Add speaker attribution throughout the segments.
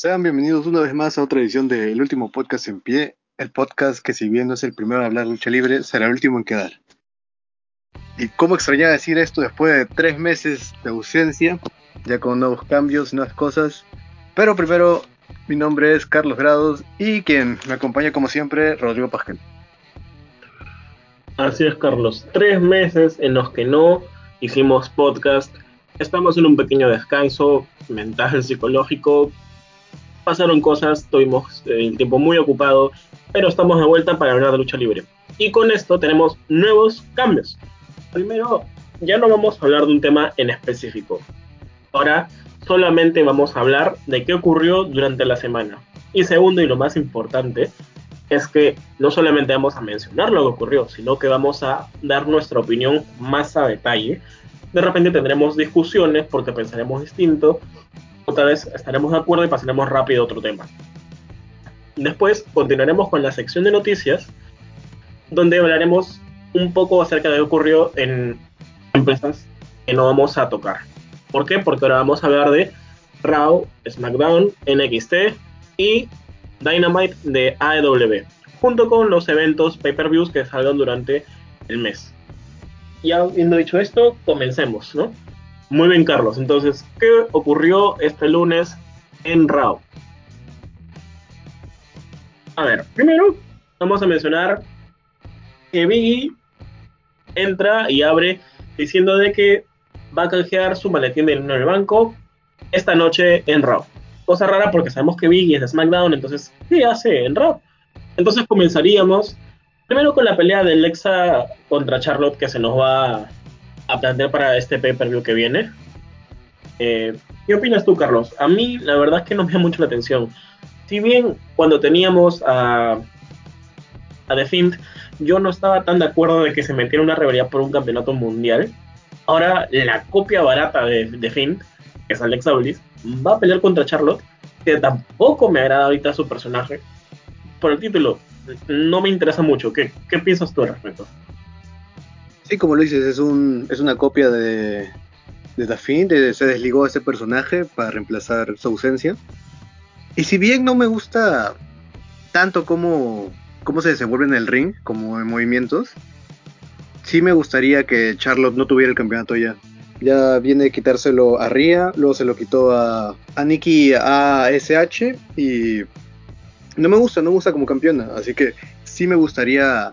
Speaker 1: Sean bienvenidos una vez más a otra edición de El Último Podcast en Pie, el podcast que si bien no es el primero en hablar lucha libre, será el último en quedar. Y cómo extrañaba decir esto después de tres meses de ausencia, ya con nuevos cambios, nuevas cosas. Pero primero, mi nombre es Carlos Grados y quien me acompaña como siempre, Rodrigo Pascal.
Speaker 2: Así es, Carlos. Tres meses en los que no hicimos podcast. Estamos en un pequeño descanso mental, psicológico, pasaron cosas, tuvimos eh, el tiempo muy ocupado, pero estamos de vuelta para hablar de lucha libre. Y con esto tenemos nuevos cambios. Primero, ya no vamos a hablar de un tema en específico. Ahora solamente vamos a hablar de qué ocurrió durante la semana. Y segundo, y lo más importante, es que no solamente vamos a mencionar lo que ocurrió, sino que vamos a dar nuestra opinión más a detalle. De repente tendremos discusiones porque pensaremos distinto, otra vez estaremos de acuerdo y pasaremos rápido a otro tema. Después continuaremos con la sección de noticias, donde hablaremos un poco acerca de qué ocurrió en empresas que no vamos a tocar. ¿Por qué? Porque ahora vamos a hablar de Raw, SmackDown, NXT y Dynamite de AEW, junto con los eventos pay-per-views que salgan durante el mes. Y habiendo dicho esto, comencemos, ¿no? Muy bien, Carlos. Entonces, ¿qué ocurrió este lunes en Raw? A ver, primero vamos a mencionar que Biggie entra y abre diciendo de que va a canjear su maletín de en el banco esta noche en Raw. Cosa rara porque sabemos que Biggie es de SmackDown, entonces, ¿qué hace en Raw? Entonces comenzaríamos primero con la pelea de Alexa contra Charlotte que se nos va a plantear para este pay-per-view que viene. Eh, ¿Qué opinas tú, Carlos? A mí la verdad es que no me da mucho la atención. Si bien cuando teníamos a, a The Fiend, yo no estaba tan de acuerdo de que se metiera una rivalidad por un campeonato mundial. Ahora la copia barata de The Fiend, que es Alexa Bliss, va a pelear contra Charlotte, que tampoco me agrada ahorita su personaje. Por el título, no me interesa mucho. ¿Qué, qué piensas tú al respecto?
Speaker 1: Sí, como lo dices, es, un, es una copia de, de se desligó a ese personaje para reemplazar su ausencia. Y si bien no me gusta tanto como cómo se desenvuelve en el ring, como en movimientos, sí me gustaría que Charlotte no tuviera el campeonato ya. Ya viene de quitárselo a Ria, luego se lo quitó a, a Nikki ASH y no me gusta, no me gusta como campeona, así que sí me gustaría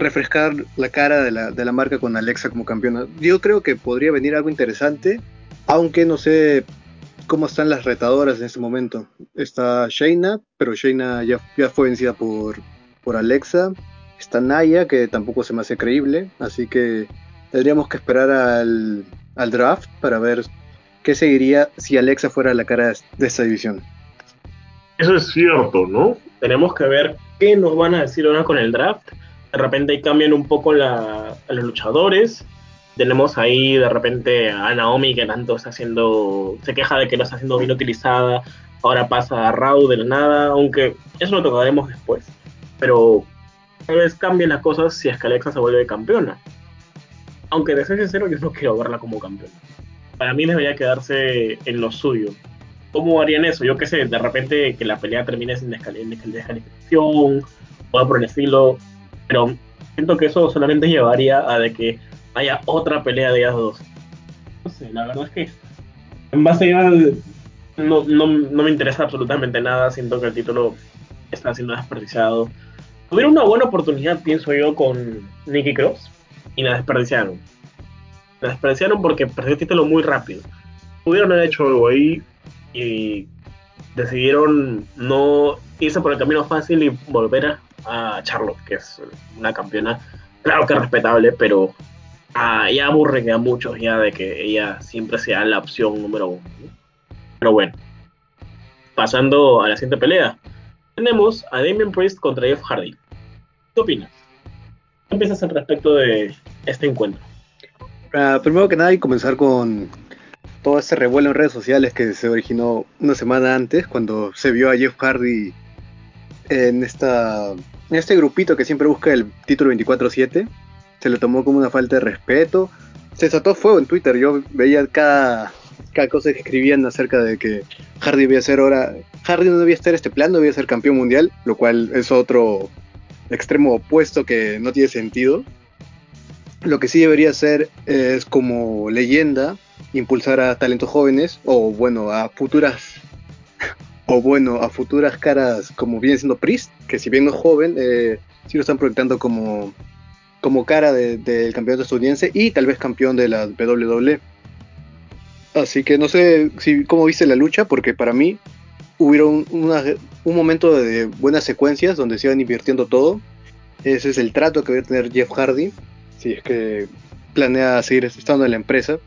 Speaker 1: refrescar la cara de la, de la marca con Alexa como campeona. Yo creo que podría venir algo interesante, aunque no sé cómo están las retadoras en este momento. Está Shayna, pero Shayna ya, ya fue vencida por, por Alexa. Está Naya, que tampoco se me hace creíble, así que tendríamos que esperar al, al draft para ver qué seguiría si Alexa fuera la cara de esta división.
Speaker 2: Eso es cierto, ¿no? Tenemos que ver qué nos van a decir ahora con el draft de repente cambian un poco la, los luchadores. Tenemos ahí de repente a Naomi que tanto está haciendo, se queja de que no está siendo bien utilizada. Ahora pasa a Raw de la nada, aunque eso lo tocaremos después. Pero tal vez cambien las cosas si es se vuelve campeona. Aunque de ser sincero, yo no quiero verla como campeona. Para mí debería quedarse en lo suyo. ¿Cómo harían eso? Yo qué sé, de repente que la pelea termine sin descalificación o por el estilo pero siento que eso solamente llevaría a de que haya otra pelea de ellas dos. No sé, la verdad es que en base a no, no, no me interesa absolutamente nada, siento que el título está siendo desperdiciado. Tuvieron una buena oportunidad, pienso yo, con Nicky Cross y la desperdiciaron. La desperdiciaron porque perdió el título muy rápido. Pudieron haber hecho algo ahí y decidieron no irse por el camino fácil y volver a a Charlotte, que es una campeona, claro que respetable, pero ah, ya aburre a muchos ya de que ella siempre sea la opción número uno. Pero bueno, pasando a la siguiente pelea, tenemos a Damien Priest contra Jeff Hardy. ¿Qué opinas? ¿Qué piensas al respecto de este encuentro?
Speaker 1: Uh, primero que nada, y comenzar con todo ese revuelo en redes sociales que se originó una semana antes, cuando se vio a Jeff Hardy en esta este grupito que siempre busca el título 24-7, se le tomó como una falta de respeto. Se desató fuego en Twitter. Yo veía cada, cada cosa que escribían acerca de que Hardy debía ser ahora Hardy no debía estar este plan, no debía ser campeón mundial, lo cual es otro extremo opuesto que no tiene sentido. Lo que sí debería ser es como leyenda impulsar a talentos jóvenes o bueno a futuras o bueno a futuras caras como viene siendo Priest que si bien no es joven eh, sí lo están proyectando como como cara del campeonato estadounidense y tal vez campeón de la WWE así que no sé si cómo viste la lucha porque para mí hubieron un momento de buenas secuencias donde se iban invirtiendo todo. Ese es el trato que va a tener Jeff Hardy si es que planea seguir estando en la empresa,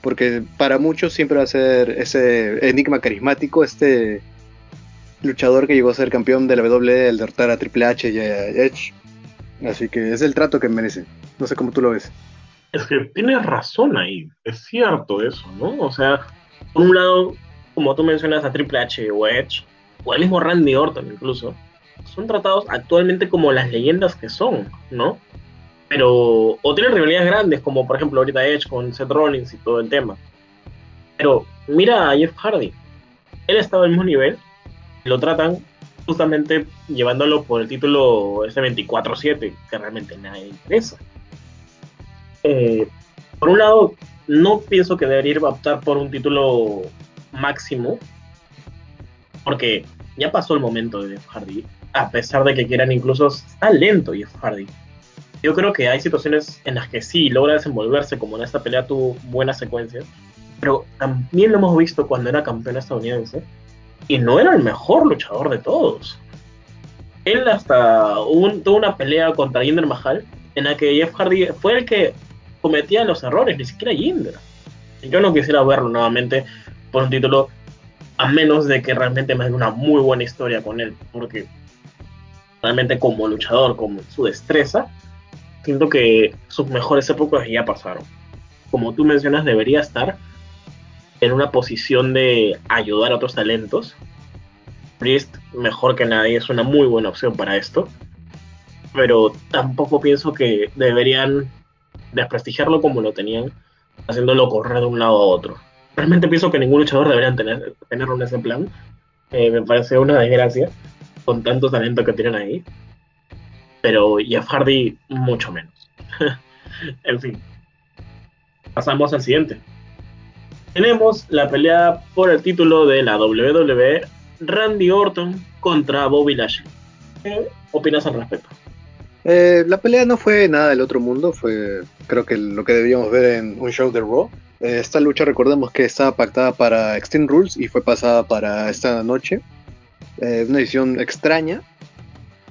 Speaker 1: porque para muchos siempre va a ser ese enigma carismático, este luchador que llegó a ser campeón de la WWE al derrotar a Triple H y a Edge. Así que es el trato que merece. No sé cómo tú lo ves.
Speaker 2: Es que tienes razón ahí, es cierto eso, ¿no? O sea, por un lado, como tú mencionas a Triple H o Edge, o el mismo Randy Orton incluso, son tratados actualmente como las leyendas que son, ¿no? Pero o tienen rivalidades grandes, como por ejemplo ahorita Edge con Seth Rollins y todo el tema. Pero mira a Jeff Hardy, él estaba al mismo nivel, lo tratan justamente llevándolo por el título ese 24-7, que realmente nadie interesa. Eh, por un lado, no pienso que debería optar por un título máximo, porque ya pasó el momento de Jeff Hardy, a pesar de que quieran incluso, está lento Jeff Hardy yo creo que hay situaciones en las que sí logra desenvolverse, como en esta pelea tuvo buenas secuencias, pero también lo hemos visto cuando era campeón estadounidense y no era el mejor luchador de todos. Él hasta tuvo una pelea contra Jinder Mahal en la que Jeff Hardy fue el que cometía los errores, ni siquiera Jinder. Yo no quisiera verlo nuevamente por un título, a menos de que realmente me haga una muy buena historia con él, porque realmente como luchador, como su destreza, siento que sus mejores épocas ya pasaron. Como tú mencionas, debería estar en una posición de ayudar a otros talentos. Priest, mejor que nadie, es una muy buena opción para esto. Pero tampoco pienso que deberían desprestigiarlo como lo tenían, haciéndolo correr de un lado a otro. Realmente pienso que ningún luchador debería tener, tenerlo en ese plan. Eh, me parece una desgracia con tanto talento que tienen ahí pero Jeff Hardy mucho menos. en fin, pasamos al siguiente. Tenemos la pelea por el título de la WWE, Randy Orton contra Bobby Lashley. ¿Qué opinas al respecto?
Speaker 1: Eh, la pelea no fue nada del otro mundo, fue creo que lo que debíamos ver en un show de Raw. Eh, esta lucha recordemos que estaba pactada para Extreme Rules y fue pasada para esta noche. Eh, una edición extraña,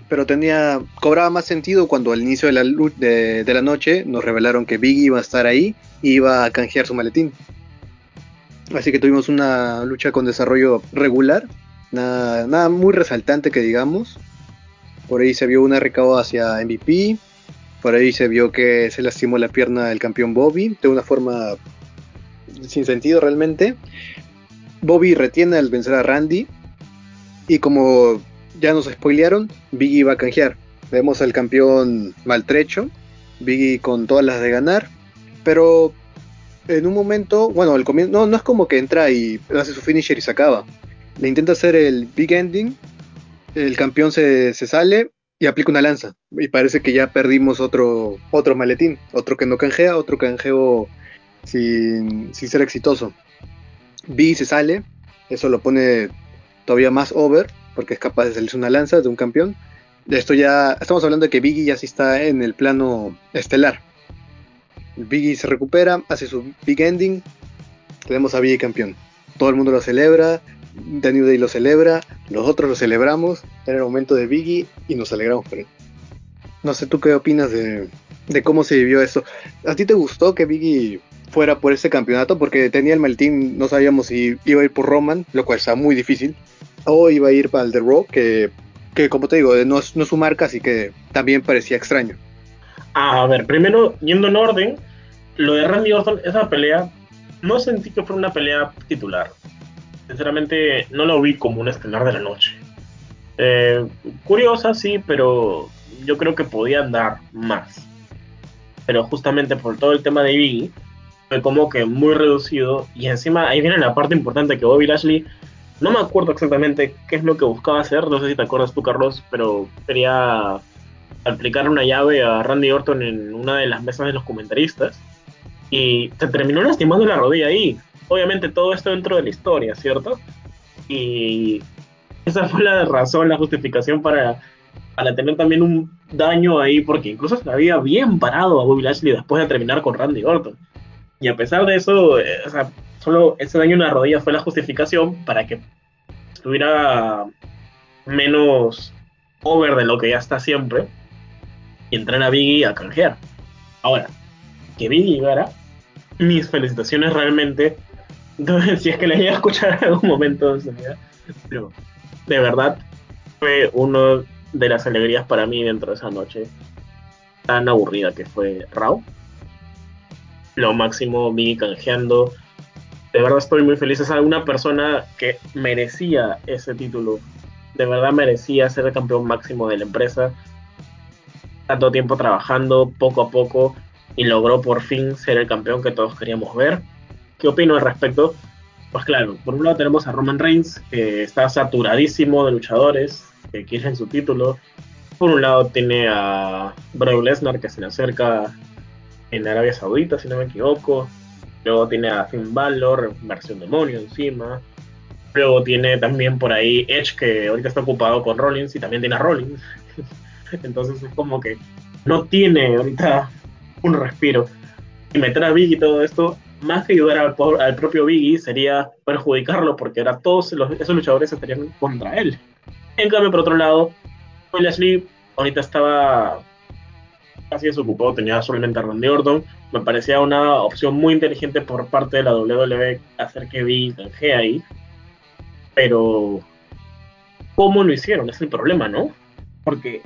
Speaker 1: pero tenía cobraba más sentido cuando al inicio de la, de, de la noche nos revelaron que Biggie iba a estar ahí y iba a canjear su maletín. Así que tuvimos una lucha con desarrollo regular, nada, nada muy resaltante que digamos. Por ahí se vio una recauda hacia MVP, por ahí se vio que se lastimó la pierna del campeón Bobby de una forma sin sentido realmente. Bobby retiene al vencer a Randy y como ya nos spoilearon, Biggie va a canjear. Vemos al campeón maltrecho, Biggie con todas las de ganar, pero en un momento, bueno, el comienzo, no, no es como que entra y hace su finisher y se acaba. Le intenta hacer el big ending, el campeón se, sale y aplica una lanza. Y parece que ya perdimos otro, otro maletín, otro que no canjea, otro canjeo sin, sin ser exitoso. Biggie se sale, eso lo pone todavía más over porque es capaz de salirse una lanza de un campeón. De esto ya estamos hablando de que Biggie ya sí está en el plano estelar. Biggie se recupera, hace su big ending, tenemos a Biggie campeón. Todo el mundo lo celebra, The Day lo celebra, nosotros lo celebramos, era el momento de Biggie y nos alegramos por él. No sé tú qué opinas de, de cómo se vivió esto. ¿A ti te gustó que Biggie fuera por ese campeonato? Porque tenía el maletín, no sabíamos si iba a ir por Roman, lo cual está muy difícil o iba a ir para el The Raw, que, que como te digo, no es, no su marca, así que también parecía extraño.
Speaker 2: A ver, primero, yendo en orden, lo de Randy Orton, esa pelea, no sentí que fuera una pelea titular. Sinceramente, no lo vi como un estelar de la noche. Eh, curiosa, sí, pero yo creo que podían dar más. Pero justamente por todo el tema de Biggie, fue como que muy reducido. Y encima ahí viene la parte importante que Bobby Lashley No me acuerdo exactamente qué es lo que buscaba hacer, no sé si te acuerdas tú, Carlos, pero quería aplicar una llave a Randy Orton en una de las mesas de los comentaristas y se terminó lastimando la rodilla ahí. Obviamente todo esto dentro de la historia, ¿cierto? Y esa fue la razón, la justificación para, tener también un daño ahí, porque incluso se había bien parado a Bobby Lashley después de terminar con Randy Orton. Y a pesar de eso, eh, o sea, solo ese daño en la rodilla fue la justificación para que estuviera menos over de lo que ya está siempre y entrar a Biggie a canjear. Ahora, que Biggie llegara, mis felicitaciones realmente. si es que le iba a escuchar en algún momento pero de verdad fue una de las alegrías para mí dentro de esa noche tan aburrida que fue Raw. Lo máximo, Biggie canjeando. De verdad estoy muy feliz. Es alguna persona que merecía ese título. De verdad merecía ser el campeón máximo de la empresa tanto tiempo trabajando poco a poco y logró por fin ser el campeón que todos queríamos ver. ¿Qué opino al respecto? Pues claro, por un lado tenemos a Roman Reigns, que está saturadísimo de luchadores, que quieren su título. Por un lado tiene a Brock Lesnar, que se le acerca en Arabia Saudita, si no me equivoco. Luego tiene a Finn Balor, versión demonio encima. Luego tiene también por ahí Edge, que ahorita está ocupado con Rollins, y también tiene a Rollins. Entonces es como que no tiene ahorita un respiro. Y meter a Biggie todo esto, más que ayudar al, propio Biggie, sería perjudicarlo porque ahora todos esos luchadores estarían contra él. En cambio, por otro lado, Lashley ahorita estaba casi desocupado, tenía solamente a Randy Orton. Me parecía una opción muy inteligente por parte de la WWE hacer que Biggie canje ahí. Pero, ¿cómo lo hicieron? Es el problema, ¿no? Porque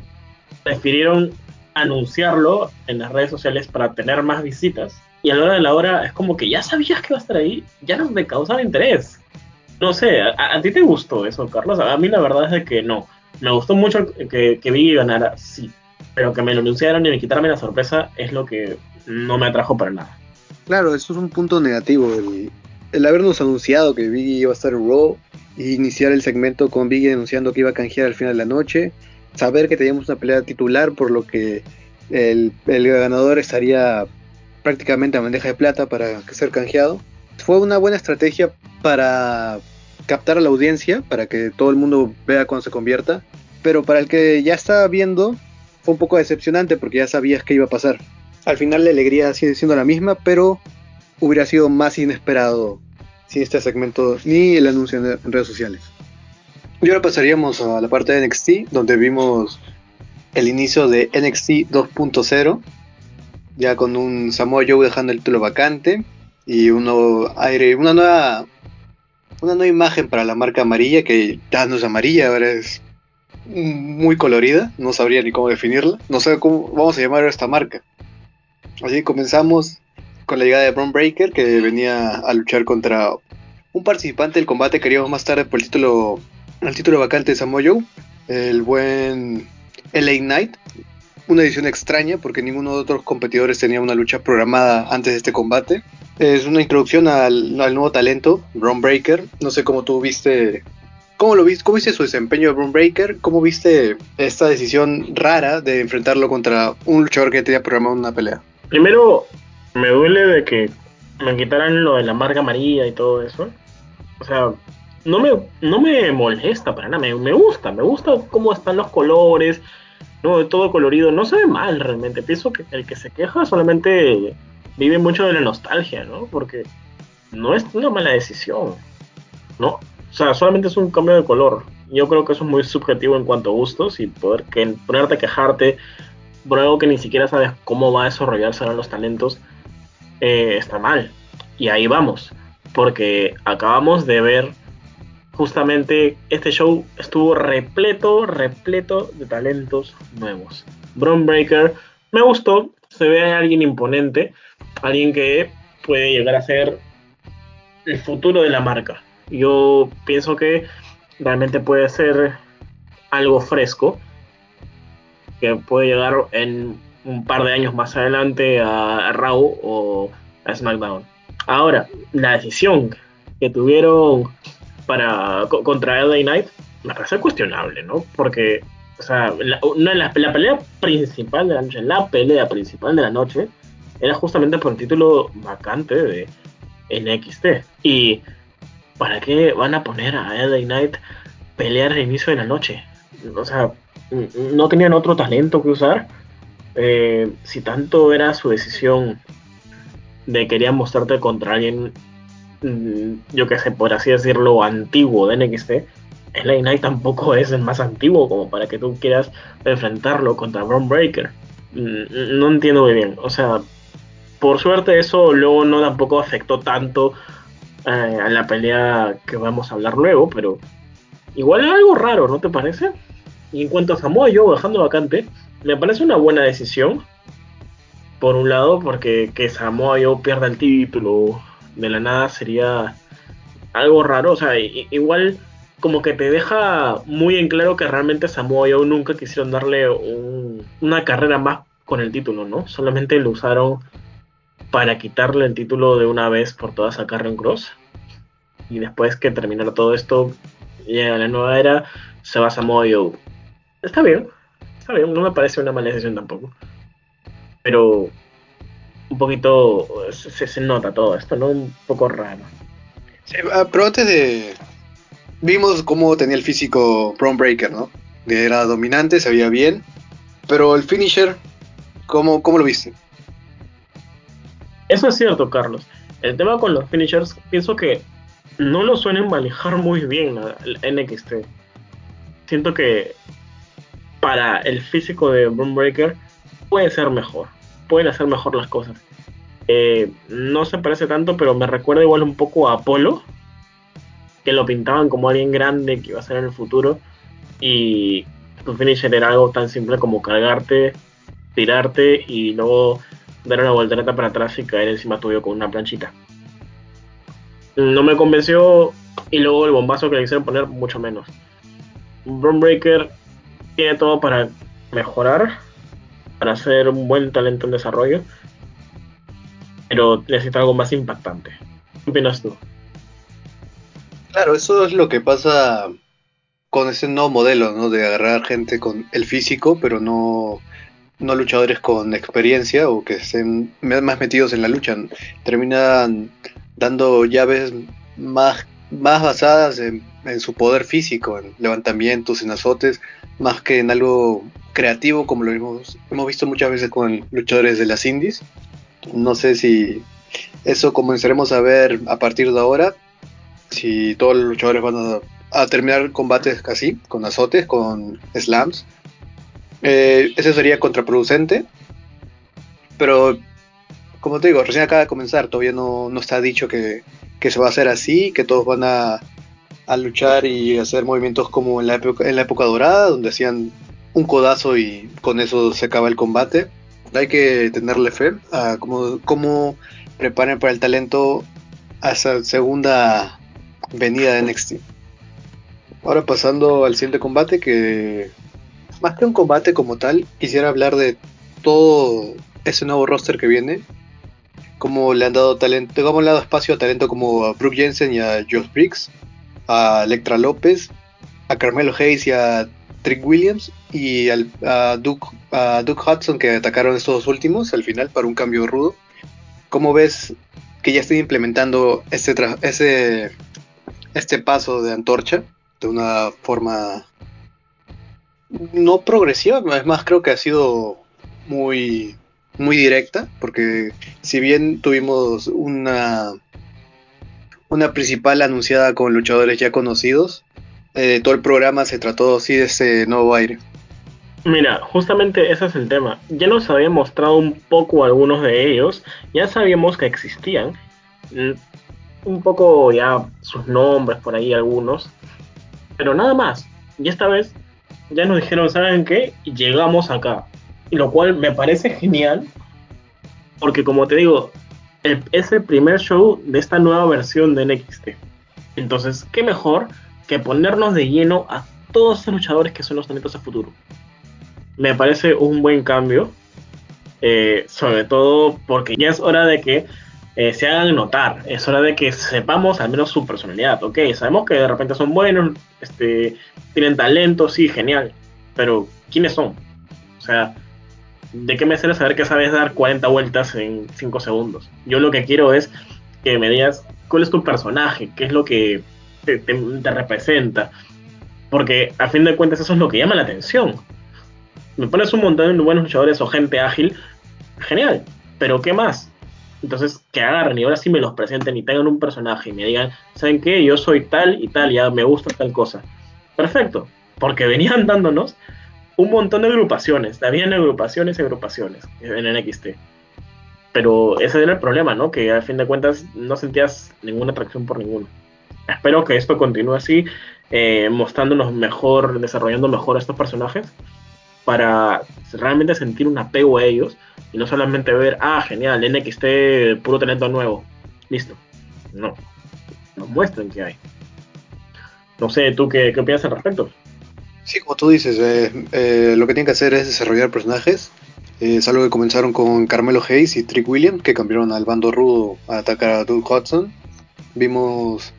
Speaker 2: prefirieron anunciarlo en las redes sociales para tener más visitas. Y a la hora de la hora es como que ya sabías que iba a estar ahí, ya no me causaba interés. No sé, ¿a, ti te gustó eso, Carlos? A mí la verdad es que no. Me gustó mucho que, que ganara, sí. Pero que me lo anunciaran y me quitaran la sorpresa es lo que no me atrajo para nada.
Speaker 1: Claro, eso es un punto negativo. El, el habernos anunciado que Biggie iba a estar en Raw e iniciar el segmento con Biggie anunciando que iba a canjear al final de la noche saber que teníamos una pelea titular, por lo que el, ganador estaría prácticamente a bandeja de plata para ser canjeado. Fue una buena estrategia para captar a la audiencia, para que todo el mundo vea cuando se convierta, pero para el que ya estaba viendo un poco decepcionante porque ya sabías qué iba a pasar. Al final la alegría sigue siendo la misma, pero hubiera sido más inesperado sin este segmento ni el anuncio en redes sociales. Y ahora pasaríamos a la parte de NXT, donde vimos el inicio de NXT 2.0, ya con un Samoa Joe dejando el título vacante y uno aire, una nueva una nueva imagen para la marca amarilla que ya no es amarilla, ahora es muy colorida, no sabría ni cómo definirla, no sé cómo vamos a llamar a esta marca. Así comenzamos con la llegada de Braun Breaker que venía a luchar contra un participante del combate que haríamos más tarde por el título al título vacante de Samoa el buen LA Knight. Una edición extraña porque ninguno de otros competidores tenía una lucha programada antes de este combate. Es una introducción al, nuevo talento, Ron Breaker. No sé cómo tú viste ¿Cómo lo viste? ¿Cómo viste su desempeño de Braun Breaker? ¿Cómo viste esta decisión rara de enfrentarlo contra un luchador que tenía programado una pelea?
Speaker 2: Primero, me duele de que me quitaran lo de la marca amarilla y todo eso. O sea, no me, no me molesta para nada, me, me gusta, me gusta cómo están los colores, no, todo colorido, no se ve mal realmente. Pienso que el que se queja solamente vive mucho de la nostalgia, ¿no? Porque no es una mala decisión, ¿no? O sea, solamente es un cambio de color. Yo creo que eso es muy subjetivo en cuanto a gustos y poder que, ponerte a quejarte por algo que ni siquiera sabes cómo va a desarrollarse ahora los talentos eh, está mal. Y ahí vamos, porque acabamos de ver justamente este show estuvo repleto, repleto de talentos nuevos. Braun Breaker me gustó, se ve a alguien imponente, alguien que puede llegar a ser el futuro de la marca. Yo pienso que realmente puede ser algo fresco, que puede llegar en un par de años más adelante a Raw o a SmackDown. Ahora, la decisión que tuvieron para contra LA Knight me parece cuestionable, ¿no? Porque, o sea, la, la, pelea principal de la noche, la pelea principal de la noche, era justamente por el título vacante de NXT. Y ¿para qué van a poner a LA Knight pelear al inicio de la noche? O sea, no tenían otro talento que usar. Eh, si tanto era su decisión de querían mostrarte contra alguien, mm, yo que sé, por así decirlo, antiguo de NXT, LA Knight tampoco es el más antiguo como para que tú quieras enfrentarlo contra Braun Breaker. Mm, no entiendo muy bien. O sea, por suerte eso luego no tampoco afectó tanto eh, a la pelea que vamos a hablar luego, pero igual es algo raro, ¿no te parece? Y en cuanto a Samoa Joe bajando vacante, me parece una buena decisión. Por un lado, porque que Samoa Joe pierda el título de la nada sería algo raro. O sea, igual como que te deja muy en claro que realmente Samoa Joe nunca quisieron darle una carrera más con el título, ¿no? Solamente lo usaron para quitarle el título de una vez por todas a Karen Cross. Y después que terminara todo esto, llega la nueva era, se va a Samoa. Está bien, está bien, no me parece una mala decisión tampoco. Pero un poquito se, nota todo esto, ¿no? Un poco raro.
Speaker 1: Sí, ah, pero antes de. Vimos cómo tenía el físico Braun Breaker, ¿no? Era dominante, se bien. Pero el finisher, ¿cómo, cómo lo viste?
Speaker 2: Eso es cierto, Carlos. El tema con los finishers, pienso que no lo suelen manejar muy bien la, NXT. Siento que para el físico de Breaker puede ser mejor. Pueden hacer mejor las cosas. Eh, no se parece tanto, pero me recuerda igual un poco a Apolo. Que lo pintaban como alguien grande que iba a ser en el futuro. Y tu finisher era algo tan simple como cargarte, tirarte y luego dar una voltereta para atrás y caer encima tuyo con una planchita. No me convenció y luego el bombazo que le hicieron poner mucho menos. Breaker tiene todo para mejorar, para ser un buen talento en desarrollo, pero necesita algo más impactante. ¿Qué opinas tú?
Speaker 1: Claro, eso es lo que pasa con ese nuevo modelo, ¿no? De agarrar gente con el físico, pero no, no luchadores con experiencia o que estén más metidos en la lucha. Terminan dando llaves más, más basadas en, su poder físico, en levantamientos, en azotes, más que en algo creativo como lo hemos, hemos visto muchas veces con luchadores de las indies. No sé si eso comenzaremos a ver a partir de ahora, si todos los luchadores van a, terminar combates así, con azotes, con slams. Eh, eso sería contraproducente, pero como te digo, recién acaba de comenzar, todavía no, no está dicho que, que, se va a hacer así, que todos van a, a luchar y hacer movimientos como en la, época, en la época dorada, donde hacían un codazo y con eso se acaba el combate. Hay que tenerle fe a cómo, cómo preparen para el talento a esa segunda venida de NXT. Ahora pasando al siguiente combate, que más que un combate como tal, quisiera hablar de todo ese nuevo roster que viene. Cómo le han dado talento, cómo le han dado espacio a talento como a Brooke Jensen y a Josh Briggs a Electra López, a Carmelo Hayes y a Trick Williams y al, a, Duke, Hudson que atacaron estos últimos al final para un cambio rudo. ¿Cómo ves que ya están implementando este, ese, este paso de antorcha de una forma no progresiva, es más creo que ha sido muy muy directa, porque si bien tuvimos una una principal anunciada con luchadores ya conocidos. Eh, todo el programa se trató así de ese nuevo aire.
Speaker 2: Mira, justamente ese es el tema. Ya nos había mostrado un poco algunos de ellos, ya sabíamos que existían, mm, un poco ya sus nombres por ahí algunos, pero nada más. Y esta vez ya nos dijeron, ¿saben qué? Llegamos acá. Lo cual me parece genial, porque como te digo, es el primer show de esta nueva versión de NXT. Entonces, ¿qué mejor que ponernos de lleno a todos esos luchadores que son los talentos a futuro? Me parece un buen cambio, eh, sobre todo porque ya es hora de que eh, se hagan notar. Es hora de que sepamos al menos su personalidad. Ok, sabemos que de repente son buenos, este, tienen talento, sí, genial. Pero, ¿quiénes son? O sea, ¿de qué me sirve saber que sabes dar 40 vueltas en 5 segundos? Yo lo que quiero es que me digas cuál es tu personaje, qué es lo que te, te representa. Porque a fin de cuentas eso es lo que llama la atención. Me pones un montón de buenos luchadores o gente ágil, genial. Pero ¿qué más? Entonces, que agarren y ahora sí me los presenten y tengan un personaje y me digan, ¿saben qué? Yo soy tal y tal, ya me gusta tal cosa. Perfecto, porque venían dándonos un montón de agrupaciones, habían agrupaciones y agrupaciones en NXT. Pero ese era el problema, ¿no? Que a fin de cuentas no sentías ninguna atracción por ninguno. Espero que esto continúe así, eh, mostrándonos mejor, desarrollando mejor estos personajes, para realmente sentir un apego a ellos y no solamente ver, ah, genial, NXT, puro talento nuevo, listo. No, nos muestren que hay. No sé, ¿tú qué, qué opinas al respecto?
Speaker 1: Sí, como tú dices, eh, eh, lo que tienen que hacer es desarrollar personajes. es algo que comenzaron con Carmelo Hayes y Trick Williams, que cambiaron al bando rudo a atacar a Doug Hudson. Vimos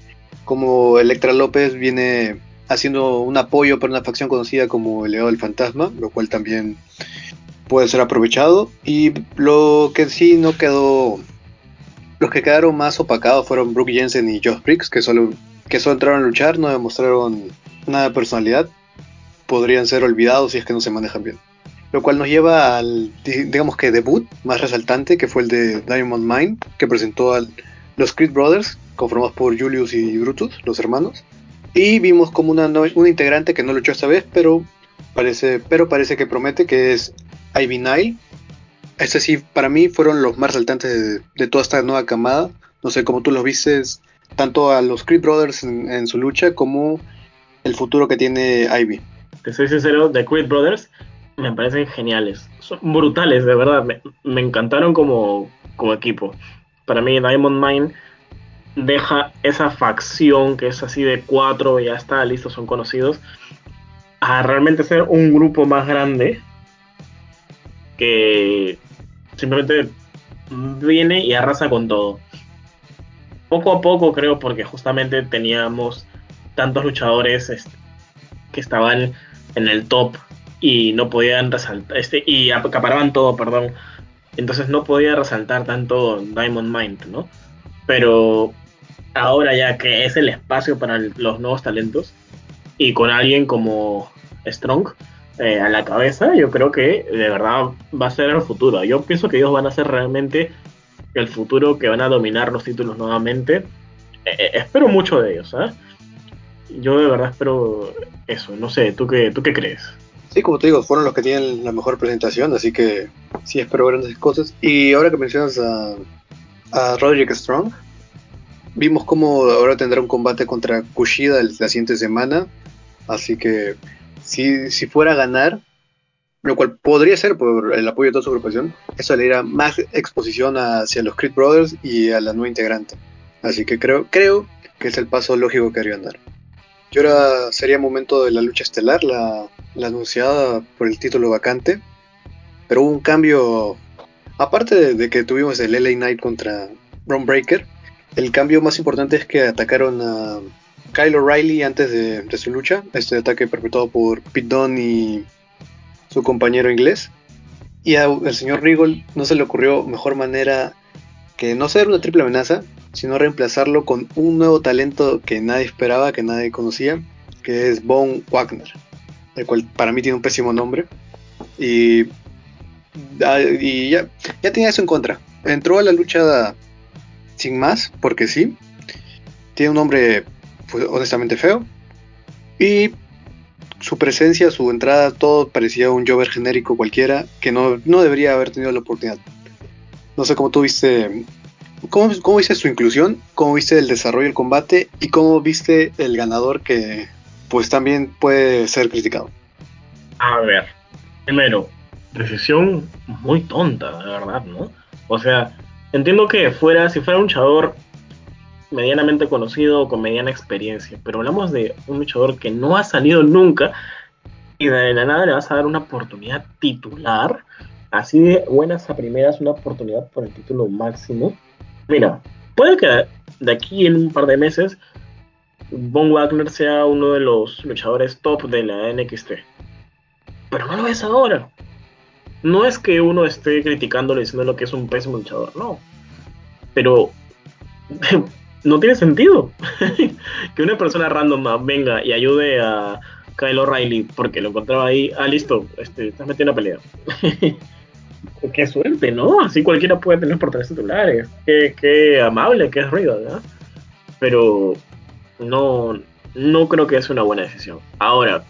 Speaker 1: como Electra López viene haciendo un apoyo para una facción conocida como el Legado del Fantasma, lo cual también puede ser aprovechado. Y lo que sí no quedó. Los que quedaron más opacados fueron Brooke Jensen y Josh Briggs, que solo, que solo entraron a luchar, no demostraron nada de personalidad. Podrían ser olvidados si es que no se manejan bien. Lo cual nos lleva al, digamos que, debut más resaltante, que fue el de Diamond Mine, que presentó a los Creed Brothers, conformados por Julius y Brutus, los hermanos. Y vimos como una, una integrante que no luchó esta vez, pero parece, pero parece que promete, que es Ivy Nile. Este sí, para mí fueron los más resaltantes de, toda esta nueva camada. No sé cómo tú los vistes, tanto a los Creed Brothers en, su lucha como el futuro que tiene Ivy.
Speaker 2: Te soy sincero, The Creed Brothers me parecen geniales. Son brutales, de verdad. Me, encantaron como, como equipo. Para mí, Diamond Mine deja esa facción que es así de cuatro, ya está, listo, son conocidos, a realmente ser un grupo más grande que simplemente viene y arrasa con todo. Poco a poco creo porque justamente teníamos tantos luchadores este, que estaban en el top y no podían resaltar, este, y acaparaban todo, perdón. Entonces no podía resaltar tanto Diamond Mind, ¿no? Pero ahora ya que es el espacio para los nuevos talentos y con alguien como Strong, eh, a la cabeza, yo creo que de verdad va a ser el futuro. Yo pienso que ellos van a ser realmente el futuro que van a dominar los títulos nuevamente. Eh, eh, espero mucho de ellos, ¿ah? Yo de verdad espero eso. No sé, ¿tú qué, ¿tú qué crees?
Speaker 1: Sí, como te digo, fueron los que tienen la mejor presentación, así que sí espero grandes cosas. Y ahora que mencionas a, a Roderick Strong, vimos cómo ahora tendrá un combate contra Kushida la siguiente semana, así que si, fuera a ganar, lo cual podría ser por el apoyo de toda su agrupación, eso le diera más exposición hacia los Creed Brothers y a la nueva integrante. Así que creo, creo que es el paso lógico que haría dar. Y ahora sería momento de la lucha estelar, la, anunciada por el título vacante. Pero hubo un cambio, aparte de, que tuvimos el LA Knight contra Ron Breaker, el cambio más importante es que atacaron a Kyle O'Reilly antes de, su lucha, este ataque perpetuado por Pete Dunne y su compañero inglés. Y al señor Regal no se le ocurrió mejor manera que no ser una triple amenaza, sino reemplazarlo con un nuevo talento que nadie esperaba, que nadie conocía, que es Von Wagner, el cual para mí tiene un pésimo nombre. Y, ah, y ya, ya tenía eso en contra. Entró a la lucha sin más, porque sí. Tiene un nombre fue honestamente feo. Y su presencia, su entrada, todo parecía un Jover genérico cualquiera que no, debería haber tenido la oportunidad. No sé cómo tú viste, cómo, cómo viste su inclusión, cómo viste el desarrollo del combate y cómo viste el ganador que pues también puede ser criticado.
Speaker 2: A ver, primero, decisión muy tonta, de verdad, ¿no? O sea, entiendo que fuera, si fuera un luchador medianamente conocido o con mediana experiencia, pero hablamos de un luchador que no ha salido nunca y de la nada le vas a dar una oportunidad titular, así de buenas a primeras, una oportunidad por el título máximo. Mira, puede que de aquí en un par de meses Von Wagner sea uno de los luchadores top de la NXT. Pero no lo es ahora. No es que uno esté criticándole diciendo lo que es un pésimo luchador, no. Pero no tiene sentido que una persona random venga y ayude a Kyle O'Reilly porque lo encontraba ahí. Ah, listo, este, estás metiendo una pelea. qué suerte, ¿no? Así cualquiera puede tener por tres titulares. Qué, qué amable es Riddle, ¿verdad? Pero no, no creo que sea una buena decisión. Ahora,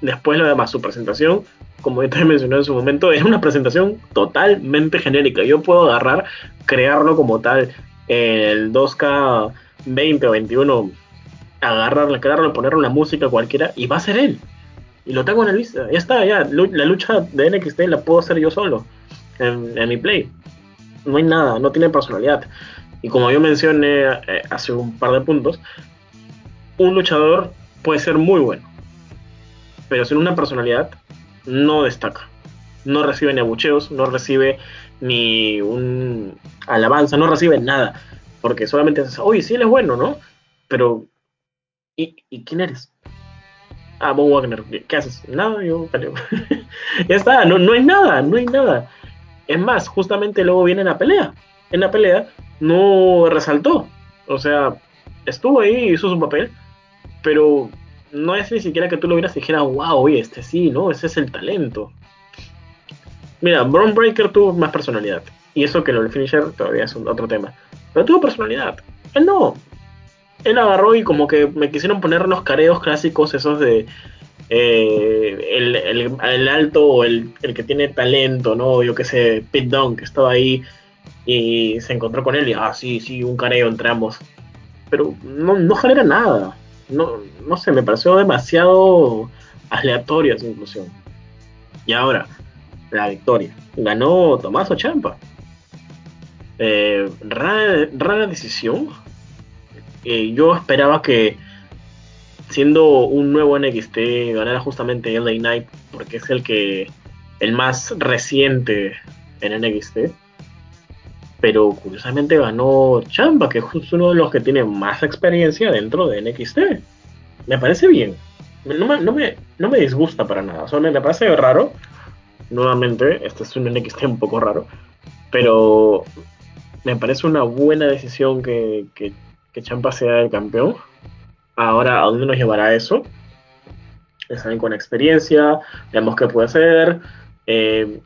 Speaker 2: después lo demás, su presentación, como ya te mencioné en su momento, es una presentación totalmente genérica. Yo puedo agarrar, crearlo como tal, el 2K 20 o 21, agarrarle, crearlo, ponerle una música cualquiera y va a ser él. Y lo tengo en la lista. Ya está, ya. La lucha de NXT la puedo hacer yo solo en, mi play. No hay nada, no tiene personalidad. Y como yo mencioné eh, hace un par de puntos, un luchador puede ser muy bueno, pero sin una personalidad no destaca. No recibe ni abucheos, no recibe ni un alabanza, no recibe nada. Porque solamente es, oye, sí, él es bueno, ¿no? Pero, ¿y, quién eres? Ah, Bob Wagner, ¿qué haces? Nada, yo ya está, no, no hay nada, no hay nada. Es más, justamente luego viene la pelea. En la pelea no resaltó. O sea, estuvo ahí, hizo su papel, pero no es ni siquiera que tú lo vieras y dijeras, wow, este sí, ¿no? Ese es el talento. Mira, Braun Breaker tuvo más personalidad. Y eso que lo del finisher todavía es otro tema. Pero tuvo personalidad. Él no. Él agarró y como que me quisieron poner los careos clásicos esos de eh, el, alto o el, que tiene talento, ¿no? Yo que sé, Pete Dunne, que estaba ahí y se encontró con él y, ah, sí, sí, un careo entre ambos. Pero no, no genera nada. No, no sé, me pareció demasiado aleatoria su inclusión. Y ahora, la victoria. Ganó Tomás Champa. Eh, rara, decisión. Eh, yo esperaba que siendo un nuevo NXT, ganara justamente LA Knight, porque es el que el más reciente en NXT. Pero curiosamente ganó Champa, que es uno de los que tiene más experiencia dentro de NXT. Me parece bien. No me, no me, no me disgusta para nada. Solo me parece raro. Nuevamente, este es un NXT un poco raro. Pero me parece una buena decisión que, que, que Champa sea el campeón Ahora, ¿a dónde nos llevará eso? Están con experiencia, vemos qué puede hacer. Eh,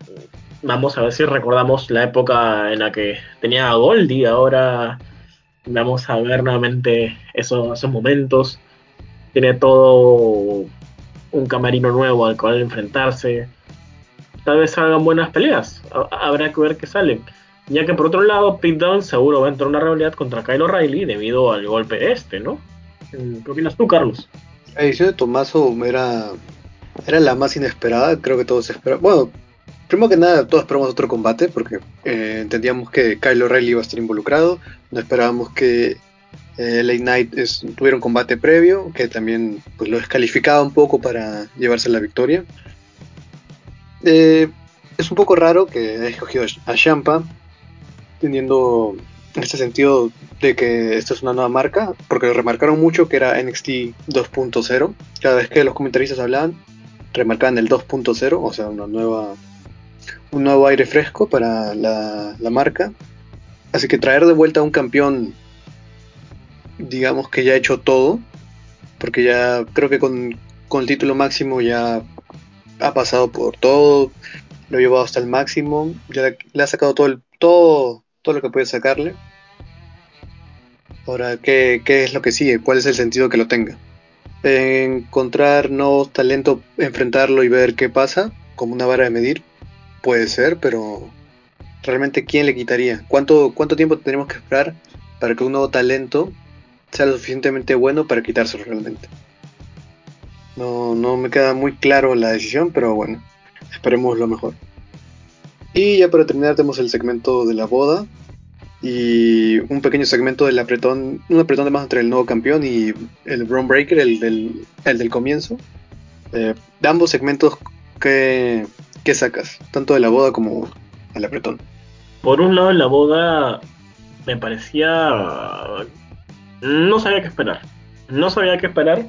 Speaker 2: vamos a ver si recordamos la época en la que tenía a Goldie. Ahora vamos a ver nuevamente esos, esos momentos. Tiene todo un camarino nuevo al cual enfrentarse. Tal vez hagan buenas peleas. Habrá que ver qué salen. Ya que por otro lado, Pete Dunne seguro va a entrar en una rivalidad contra Kyle O'Reilly debido al golpe este, ¿no? ¿Qué opinas tú, Carlos?
Speaker 1: La edición de Tomaso era, era la más inesperada, creo que todos esperaban. Bueno, primero que nada, todos esperamos otro combate porque eh, entendíamos que Kyle O'Reilly iba a estar involucrado, no esperábamos que eh, Late Night tuviera un combate previo, que también pues, lo descalificaba un poco para llevarse la victoria. Eh, es un poco raro que haya escogido a Champa, teniendo en este sentido de que esta es una nueva marca, porque remarcaron mucho que era NXT 2.0. Cada vez que los comentaristas hablaban, remarcaban el 2.0, o sea, una nueva, un nuevo aire fresco para la, marca. Así que traer de vuelta a un campeón, digamos que ya ha hecho todo, porque ya creo que con, con el título máximo ya ha pasado por todo, lo ha llevado hasta el máximo, ya le ha sacado todo el, todo todo lo que puede sacarle. Ahora, ¿qué, es lo que sigue? ¿Cuál es el sentido que lo tenga? Encontrar nuevos talentos, enfrentarlo y ver qué pasa, como una vara de medir, puede ser, pero realmente ¿quién le quitaría? ¿Cuánto, cuánto tiempo tenemos que esperar para que un nuevo talento sea lo suficientemente bueno para quitárselo realmente? No, no me queda muy claro la decisión, pero bueno, esperemos lo mejor. Y ya para terminar tenemos el segmento de la boda y un pequeño segmento del apretón, un apretón de más entre el nuevo campeón y el Braun Breaker, el del, el del comienzo. Eh, de ambos segmentos, ¿qué, sacas? Tanto de la boda como el apretón.
Speaker 2: Por un lado, la boda me parecía... No sabía qué esperar. No sabía qué esperar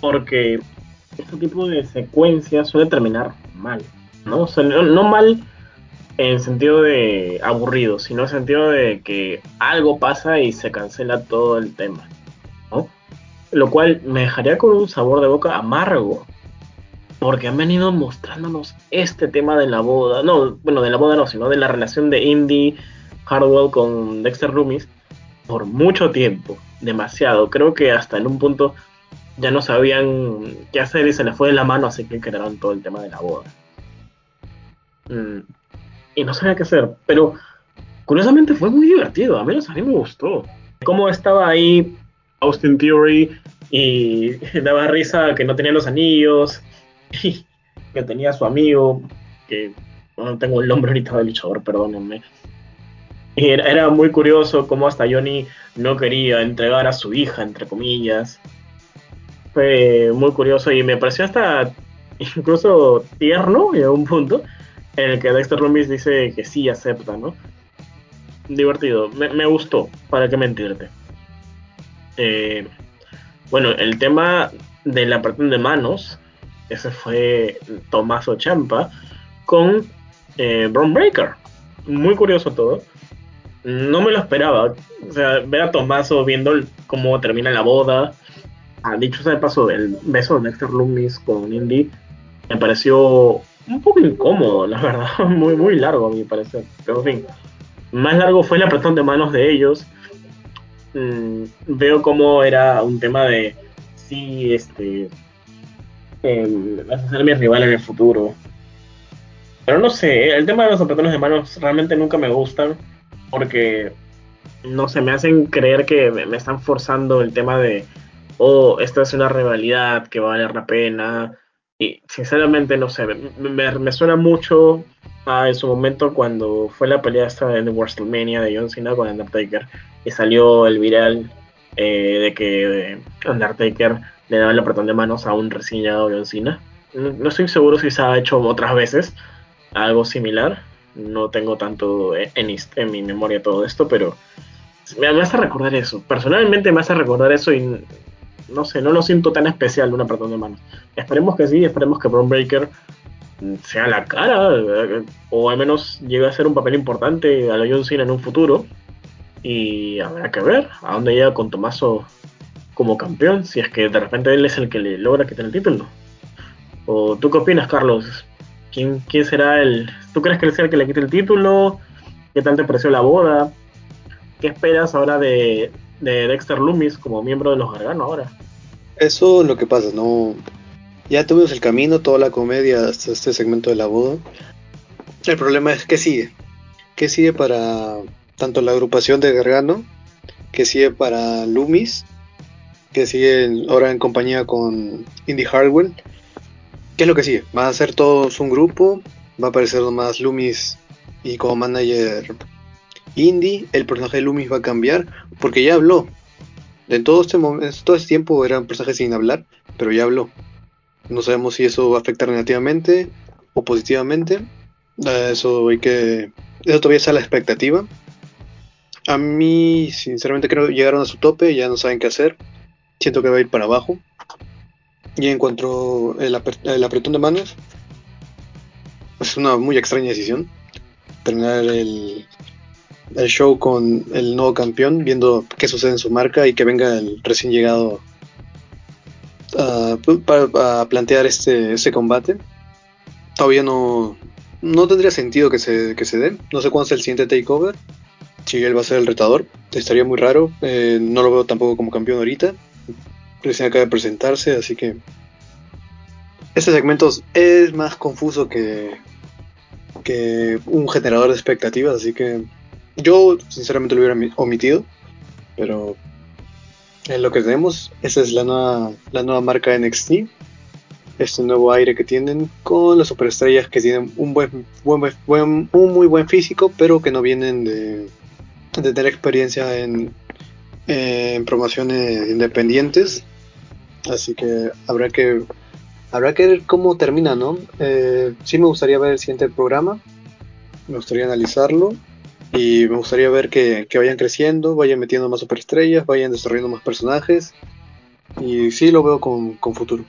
Speaker 2: porque este tipo de secuencias suele terminar mal, ¿no? mal en sentido de aburrido, sino en sentido de que algo pasa y se cancela todo el tema, ¿no? Lo cual me dejaría con un sabor de boca amargo, porque han venido mostrándonos este tema de la boda, no, bueno, de la boda no, sino de la relación de Indy Hardwell con Dexter Loomis por mucho tiempo, demasiado. Creo que hasta en un punto ya no sabían qué hacer y se les fue de la mano, así que crearon todo el tema de la boda. Mm, y no sabía qué hacer, pero curiosamente fue muy divertido, a menos a mí me gustó. Cómo estaba ahí Austin Theory y daba risa que no tenía los anillos, que tenía su amigo, que no tengo el nombre ahorita del luchador, perdónenme. Y era, muy curioso cómo hasta Johnny no quería entregar a su hija, entre comillas fue muy curioso y me pareció hasta incluso tierno en un punto en el que Dexter Lumis dice que sí acepta, ¿no? Divertido, me, gustó, para qué mentirte. Eh, bueno, el tema de la de manos, ese fue Tomaso Champa con eh, Breaker. Muy curioso todo. No me lo esperaba. O sea, ver a Tomaso viendo cómo termina la boda, Ah, dicho sea de paso, el beso de Dexter Loomis con Indy me pareció un poco incómodo, la verdad, muy, muy largo a mi parecer. Pero en fin, más largo fue el apretón de manos de ellos. Mm, veo como era un tema de, sí, este, eh, vas a ser mi rival en el futuro. Pero no sé, el tema de los apretones de manos realmente nunca me gustan porque, no sé, me hacen creer que me están forzando el tema de o esta es una rivalidad que va a valer la pena. Y sinceramente, no sé, me, suena mucho a en su momento cuando fue la pelea esta en WrestleMania de John Cena con Undertaker y salió el viral eh, de que Undertaker le daba el apretón de manos a un recién llegado John Cena. No, estoy seguro si se ha hecho otras veces algo similar. No tengo tanto en, mi memoria todo esto, pero me, hace recordar eso. Personalmente me hace recordar eso y no sé, no lo siento tan especial una apretón de manos. Esperemos que sí, esperemos que Braun Breaker sea la cara, eh, o al menos llegue a ser un papel importante a la John Cena en un futuro. Y habrá que ver a dónde llega con Tomaso como campeón, si es que de repente él es el que le logra quitar el título. ¿O tú qué opinas, Carlos? ¿Quién, quién será el... ¿Tú crees que él sea el que le quite el título? ¿Qué tal te pareció la boda? ¿Qué esperas ahora de, de Dexter Loomis como miembro de los Gargano ahora.
Speaker 1: Eso es lo que pasa, no. Ya tuvimos el camino, toda la comedia hasta este segmento de la boda. El problema es que sigue. ¿Qué sigue para tanto la agrupación de Gargano? ¿Qué sigue para Loomis? ¿Qué sigue ahora en compañía con Indy Hardwell? ¿Qué es lo que sigue? ¿Va a ser todos un grupo? ¿Va a aparecer nomás Loomis y como manager Indy, el personaje de Loomis va a cambiar porque ya habló. En todo este, todo este tiempo era un personaje sin hablar, pero ya habló. No sabemos si eso va a afectar negativamente o positivamente. Eso hay que. Eso todavía está la expectativa. A mí, sinceramente, creo que llegaron a su tope, ya no saben qué hacer. Siento que va a ir para abajo. Y encontró el, el apretón de manos. Es una muy extraña decisión. Terminar el, el show con el nuevo campeón, viendo qué sucede en su marca y que venga el recién llegado para, plantear este, este combate. Todavía no, no tendría sentido que se, que se dé. No sé cuándo es el siguiente takeover. Si él va a ser el retador, estaría muy raro. Eh, no lo veo tampoco como campeón ahorita. Recién acaba de presentarse, así que. Este segmento es más confuso que, que un generador de expectativas, así que yo sinceramente lo hubiera omitido, pero en lo que tenemos, esa es la nueva, la nueva marca NXT, este nuevo aire que tienen con las superestrellas que tienen un buen, buen, un muy buen físico, pero que no vienen de, tener experiencia en, en promociones independientes. Así que habrá que habrá que ver cómo termina, ¿no? Eh, sí me gustaría ver el siguiente programa, me gustaría analizarlo Y me gustaría ver que, que vayan creciendo, vayan metiendo más superestrellas, vayan desarrollando más personajes. Y sí lo veo con, con futuro.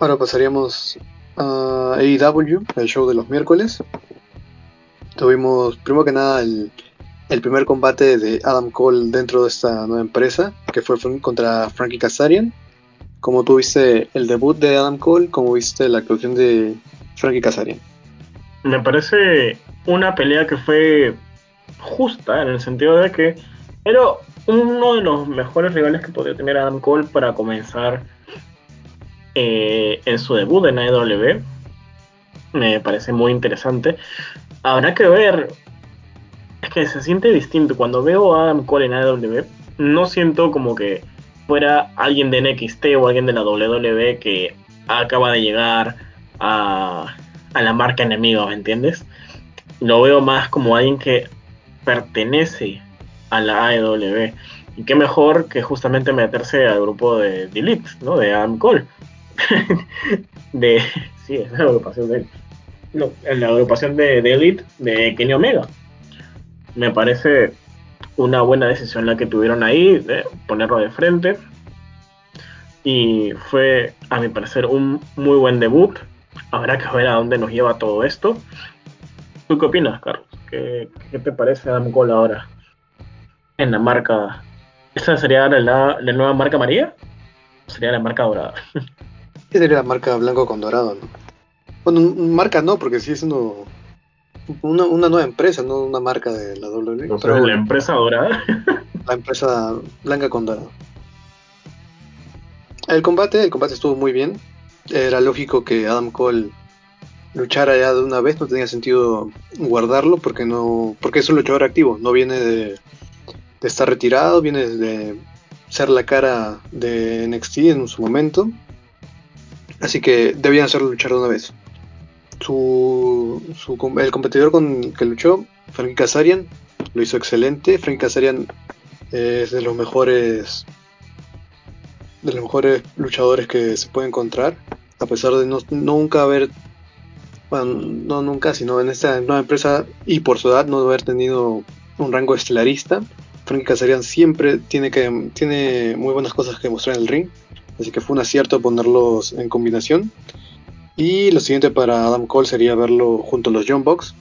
Speaker 1: Ahora pasaríamos a AEW, el show de los miércoles. Tuvimos, primero que nada, el, el primer combate de Adam Cole dentro de esta nueva empresa, que fue contra Frankie Kazarian. Como tuviste el debut de Adam Cole, como viste la actuación de Frankie Kazarian.
Speaker 2: Me parece una pelea que fue justa en el sentido de que era uno de los mejores rivales que podía tener Adam Cole para comenzar eh, en su debut en AEW. Me parece muy interesante. Habrá que ver. Es que se siente distinto. Cuando veo a Adam Cole en AEW, no siento como que fuera alguien de NXT o alguien de la WWE que acaba de llegar a, la marca enemiga, ¿me entiendes? Lo veo más como alguien que pertenece a la AEW. Y qué mejor que justamente meterse al grupo de, de Elite, ¿no? De Adam Cole. de. Sí, es la agrupación de. No, en la agrupación de Elite de Kenny Omega. Me parece una buena decisión la que tuvieron ahí, de ponerlo de frente. Y fue, a mi parecer, un muy buen debut. Habrá que ver a dónde nos lleva todo esto. ¿Tú qué opinas, Carlos? ¿Qué, te parece Adam Cole ahora? En la marca. ¿Esta sería la, la nueva marca María? ¿O sería la marca dorada?
Speaker 1: ¿Qué sería la marca blanco con dorado, no? Bueno, marca no, porque sigue siendo una, una nueva empresa, no una marca de la WWE.
Speaker 2: No, pero la empresa dorada.
Speaker 1: la empresa blanca con dorado. El combate, el combate estuvo muy bien. Era lógico que Adam Cole luchara ya de una vez, no tenía sentido guardarlo porque no, porque es un luchador activo, no viene de, de estar retirado, viene de ser la cara de NXT en su momento. Así que debían hacerlo luchar de una vez. Su, su, el competidor con que luchó, Frankie Kazarian, lo hizo excelente. Frankie Kazarian es de los mejores de los mejores luchadores que se puede encontrar, a pesar de no, nunca haber, no nunca, sino en esta nueva empresa y por su edad no haber tenido un rango estelarista. Frankie Kazarian siempre tiene, que, tiene muy buenas cosas que mostrar en el ring, así que fue un acierto ponerlos en combinación. Y lo siguiente para Adam Cole sería verlo junto a los John Box,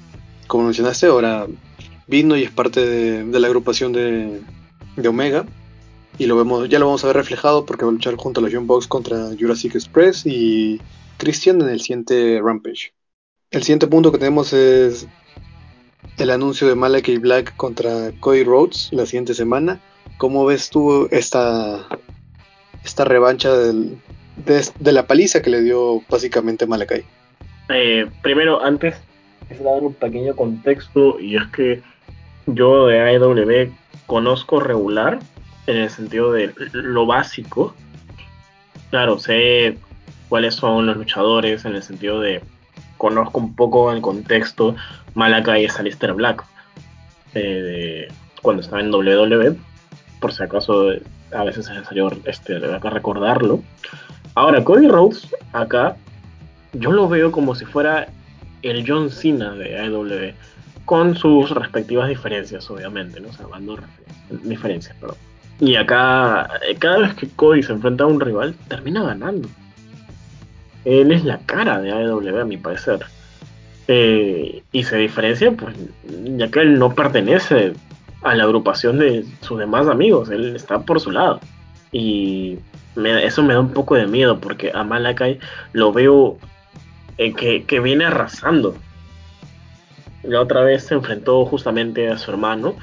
Speaker 1: como mencionaste, ahora vino y es parte de, la agrupación de, de Omega y lo vemos, ya lo vamos a ver reflejado porque va a luchar junto a los Young Bucks contra Jurassic Express y Christian en el siguiente Rampage. El siguiente punto que tenemos es el anuncio de Malachi Black contra Cody Rhodes la siguiente semana. ¿Cómo ves tú esta, esta revancha del, de, la paliza que le dio básicamente Malachi?
Speaker 2: Eh, primero, antes, es dar un pequeño contexto y es que yo de AEW conozco regular en el sentido de lo básico. Claro, sé cuáles son los luchadores en el sentido de conozco un poco el contexto. Malakai es Alistair Black eh, cuando estaba en WWE, por si acaso a veces es necesario este, recordarlo. Ahora, Cody Rhodes acá yo lo veo como si fuera el John Cena de AEW, con sus respectivas diferencias, obviamente, ¿no? O diferencias, perdón. Y acá, eh, cada vez que Cody se enfrenta a un rival, termina ganando. Él es la cara de AEW, a mi parecer. Eh, y se diferencia, pues, ya que él no pertenece a la agrupación de sus demás amigos, él está por su lado. Y eso me da un poco de miedo, porque a Malakai lo veo eh, que, viene arrasando. La otra vez se enfrentó justamente a su hermano,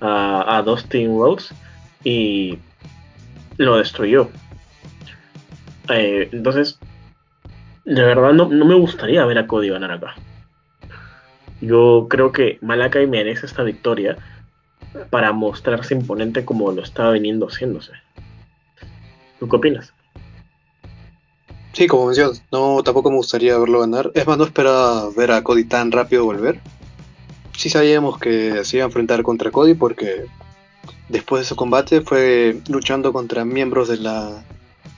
Speaker 2: a, a Dustin Rhodes y lo destruyó. Eh, entonces, de verdad no, me gustaría ver a Cody ganar acá. Yo creo que Malakai merece esta victoria para mostrarse imponente como lo estaba viniendo haciéndose. ¿Tú qué opinas?
Speaker 1: Sí, como mencionas, no, tampoco me gustaría verlo ganar. Es más, no esperaba ver a Cody tan rápido volver. Sí sabíamos que se iba a enfrentar contra Cody porque Después de su combate fue luchando contra miembros de la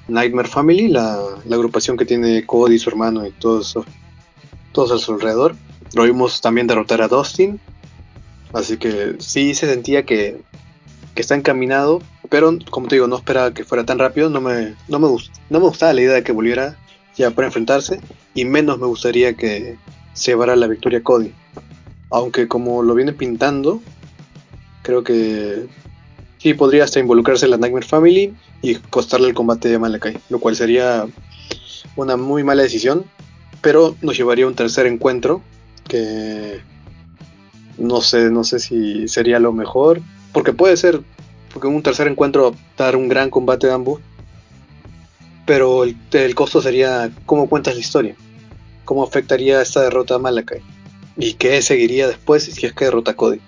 Speaker 1: Nightmare Family, la, agrupación que tiene Cody, su hermano y todos, todos a su alrededor. Lo vimos también derrotar a Dustin Así que sí se sentía que, que está encaminado, pero como te digo, no esperaba que fuera tan rápido, no me, no me, no me gustaba la idea de que volviera ya para enfrentarse, y menos me gustaría que se llevara la victoria Cody. Aunque como lo viene pintando, creo que sí podría hasta involucrarse en la Nightmare Family y costarle el combate de Malakai, lo cual sería una muy mala decisión, pero nos llevaría a un tercer encuentro que no sé, no sé si sería lo mejor, porque puede ser, porque un tercer encuentro dar un gran combate de ambos, pero el, el costo sería cómo cuentas la historia, cómo afectaría esta derrota a Malakai y qué seguiría después si es que derrota a Cody.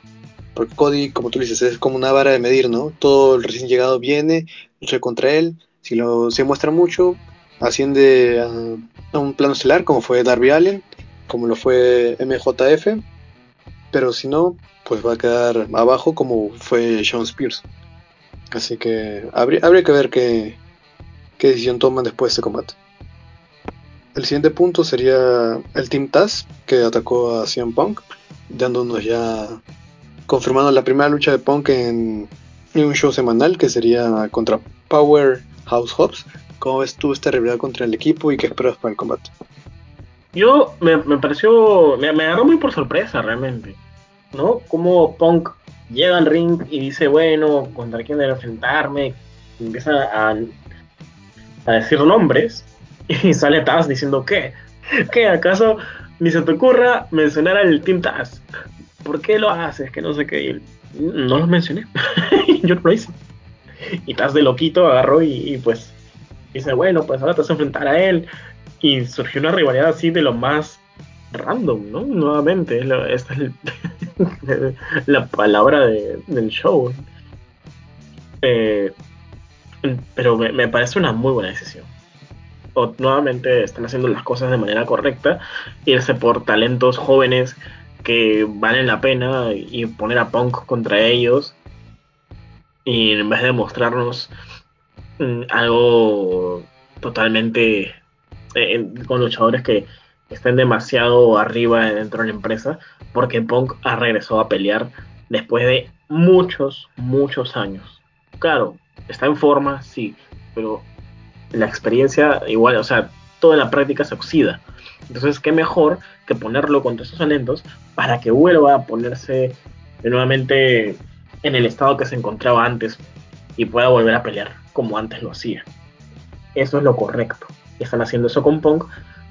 Speaker 1: Porque Cody, como tú dices, es como una vara de medir, ¿no? Todo el recién llegado viene, lucha contra él, si lo se muestra mucho, asciende a, a un plano estelar, como fue Darby Allen, como lo fue MJF, pero si no, pues va a quedar abajo como fue Sean Spears. Así que habría, que ver qué, decisión toman después de este combate. El siguiente punto sería el Team Taz, que atacó a CM Punk, dándonos ya confirmando la primera lucha de Punk en, un show semanal que sería contra Powerhouse Hobbs. ¿Cómo ves tú esta rivalidad contra el equipo y qué esperas para el combate?
Speaker 2: Yo me, me pareció, me, me, agarró muy por sorpresa realmente, ¿no? Como Punk llega al ring y dice, bueno, ¿contra quién debo enfrentarme? Empieza a, a decir nombres y sale Taz diciendo, ¿qué? ¿Qué? ¿Acaso ni se te ocurra mencionar al Team Taz? ¿Por qué lo haces? Que no sé qué. Y no lo mencioné. Yo. Y Taz de loquito agarró y, pues dice, bueno, pues ahora te vas a enfrentar a él. Y surgió una rivalidad así de lo más random, ¿no? Nuevamente, esta es la palabra de, del show. Eh, pero me, me, parece una muy buena decisión. O, nuevamente están haciendo las cosas de manera correcta, irse por talentos jóvenes que valen la pena y poner a Punk contra ellos. Y en vez de mostrarnos mm, algo totalmente eh, con luchadores que estén demasiado arriba dentro de la empresa, porque Punk ha regresado a pelear después de muchos, muchos años. Claro, está en forma, sí, pero la experiencia igual, o sea, toda la práctica se oxida. Entonces, qué mejor que ponerlo contra esos talentos para que vuelva a ponerse nuevamente en el estado que se encontraba antes y pueda volver a pelear como antes lo hacía. Eso es lo correcto. Están haciendo eso con Punk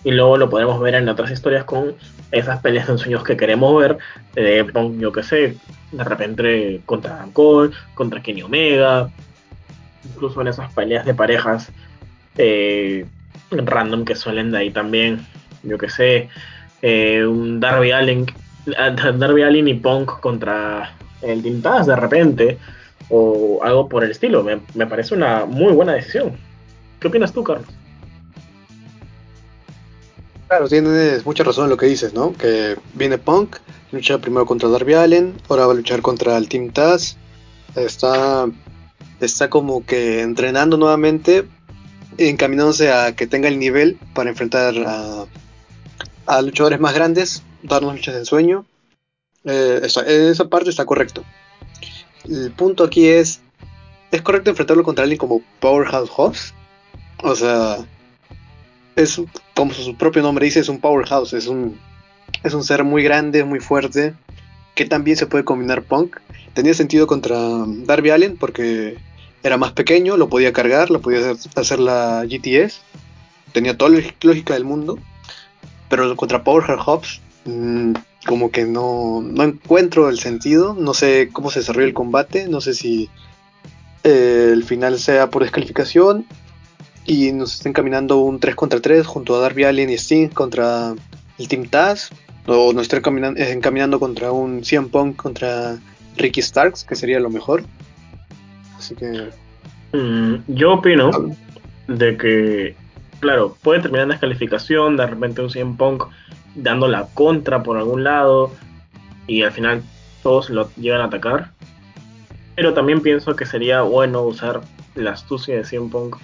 Speaker 2: y luego lo podemos ver en otras historias con esas peleas de ensueños que queremos ver Punk, yo que sé, de repente contra Cole, contra Kenny Omega, incluso en esas peleas de parejas eh, random que suelen de ahí también, yo que sé, eh, un Darby Allen, Darby Allen y Punk contra el Team Taz de repente, o algo por el estilo. Me, me, parece una muy buena decisión. ¿Qué opinas tú, Carlos?
Speaker 1: Claro, tienes mucha razón en lo que dices, ¿no? Que viene Punk, lucha primero contra Darby Allen, ahora va a luchar contra el Team Taz. Está, está como que entrenando nuevamente, encaminándose a que tenga el nivel para enfrentar a, a luchadores más grandes, darnos luchas de ensueño. Eh, esa, esa parte está correcto. El punto aquí es, ¿es correcto enfrentarlo contra alguien como Powerhouse Hobbs? O sea, es como su propio nombre dice, es un powerhouse, es un, es un ser muy grande, muy fuerte, que también se puede combinar punk. Tenía sentido contra Darby Allen porque era más pequeño, lo podía cargar, lo podía hacer, hacer la GTS, tenía toda la lógica del mundo, pero contra Powerhouse Hobbs mmm, como que no, no encuentro el sentido, no sé cómo se desarrolla el combate, no sé si eh, el final sea por descalificación y nos estén caminando un 3 contra 3 junto a Darby Allin y Sting contra el Team Taz, o nos estén caminando, encaminando contra un CM Punk contra Ricky Starks, que sería lo mejor. Así que.
Speaker 2: Mm, yo opino de que, claro, puede terminar en descalificación, de repente un CM Punk dando la contra por algún lado, y al final todos lo llegan a atacar. Pero también pienso que sería bueno usar la astucia de CM Punk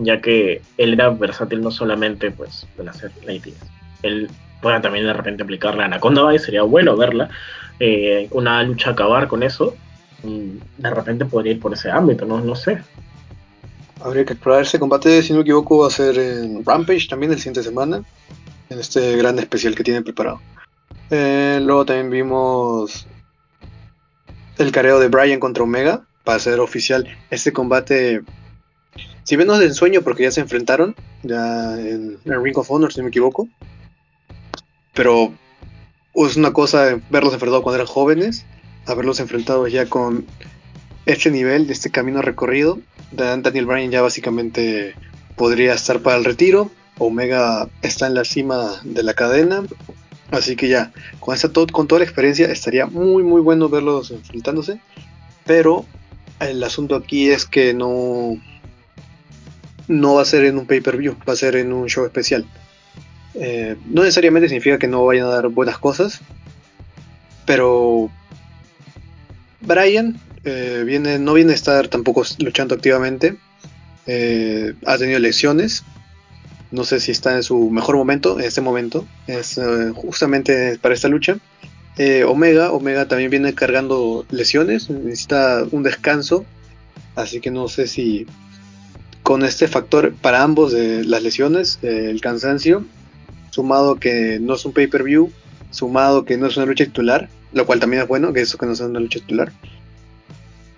Speaker 2: ya que él era versátil no solamente pues en hacer la ITS, él puedan también de repente aplicar la Anaconda y sería bueno verla. Eh, una lucha acabar con eso. De repente podría ir por ese ámbito, no, no sé.
Speaker 1: Habría que explorar ese combate, si no me equivoco, va a ser en Rampage también el siguiente semana, en este gran especial que tienen preparado. Eh, luego también vimos el careo de Brian contra Omega para ser oficial este combate. Si bien no es de ensueño porque ya se enfrentaron ya en, Ring of Honor, si no me equivoco. Pero es una cosa verlos enfrentados cuando eran jóvenes, haberlos enfrentado ya con este nivel, de este camino recorrido. Daniel Bryan ya básicamente podría estar para el retiro. Omega está en la cima de la cadena. Así que ya, con, esta con toda la experiencia estaría muy muy bueno verlos enfrentándose. Pero el asunto aquí es que no, no va a ser en un pay-per-view, va a ser en un show especial. Eh, no necesariamente significa que no vayan a dar buenas cosas, pero Brian eh, viene, no viene a estar tampoco luchando activamente. Eh, ha tenido lesiones. No sé si está en su mejor momento, en este momento. Es justamente para esta lucha. Omega, Omega también viene cargando lesiones, necesita un descanso. Así que no sé si con este factor para ambos las lesiones, el cansancio, sumado que no es un pay-per-view, sumado que no es una lucha titular, lo cual también es bueno, que eso que no sea una lucha titular.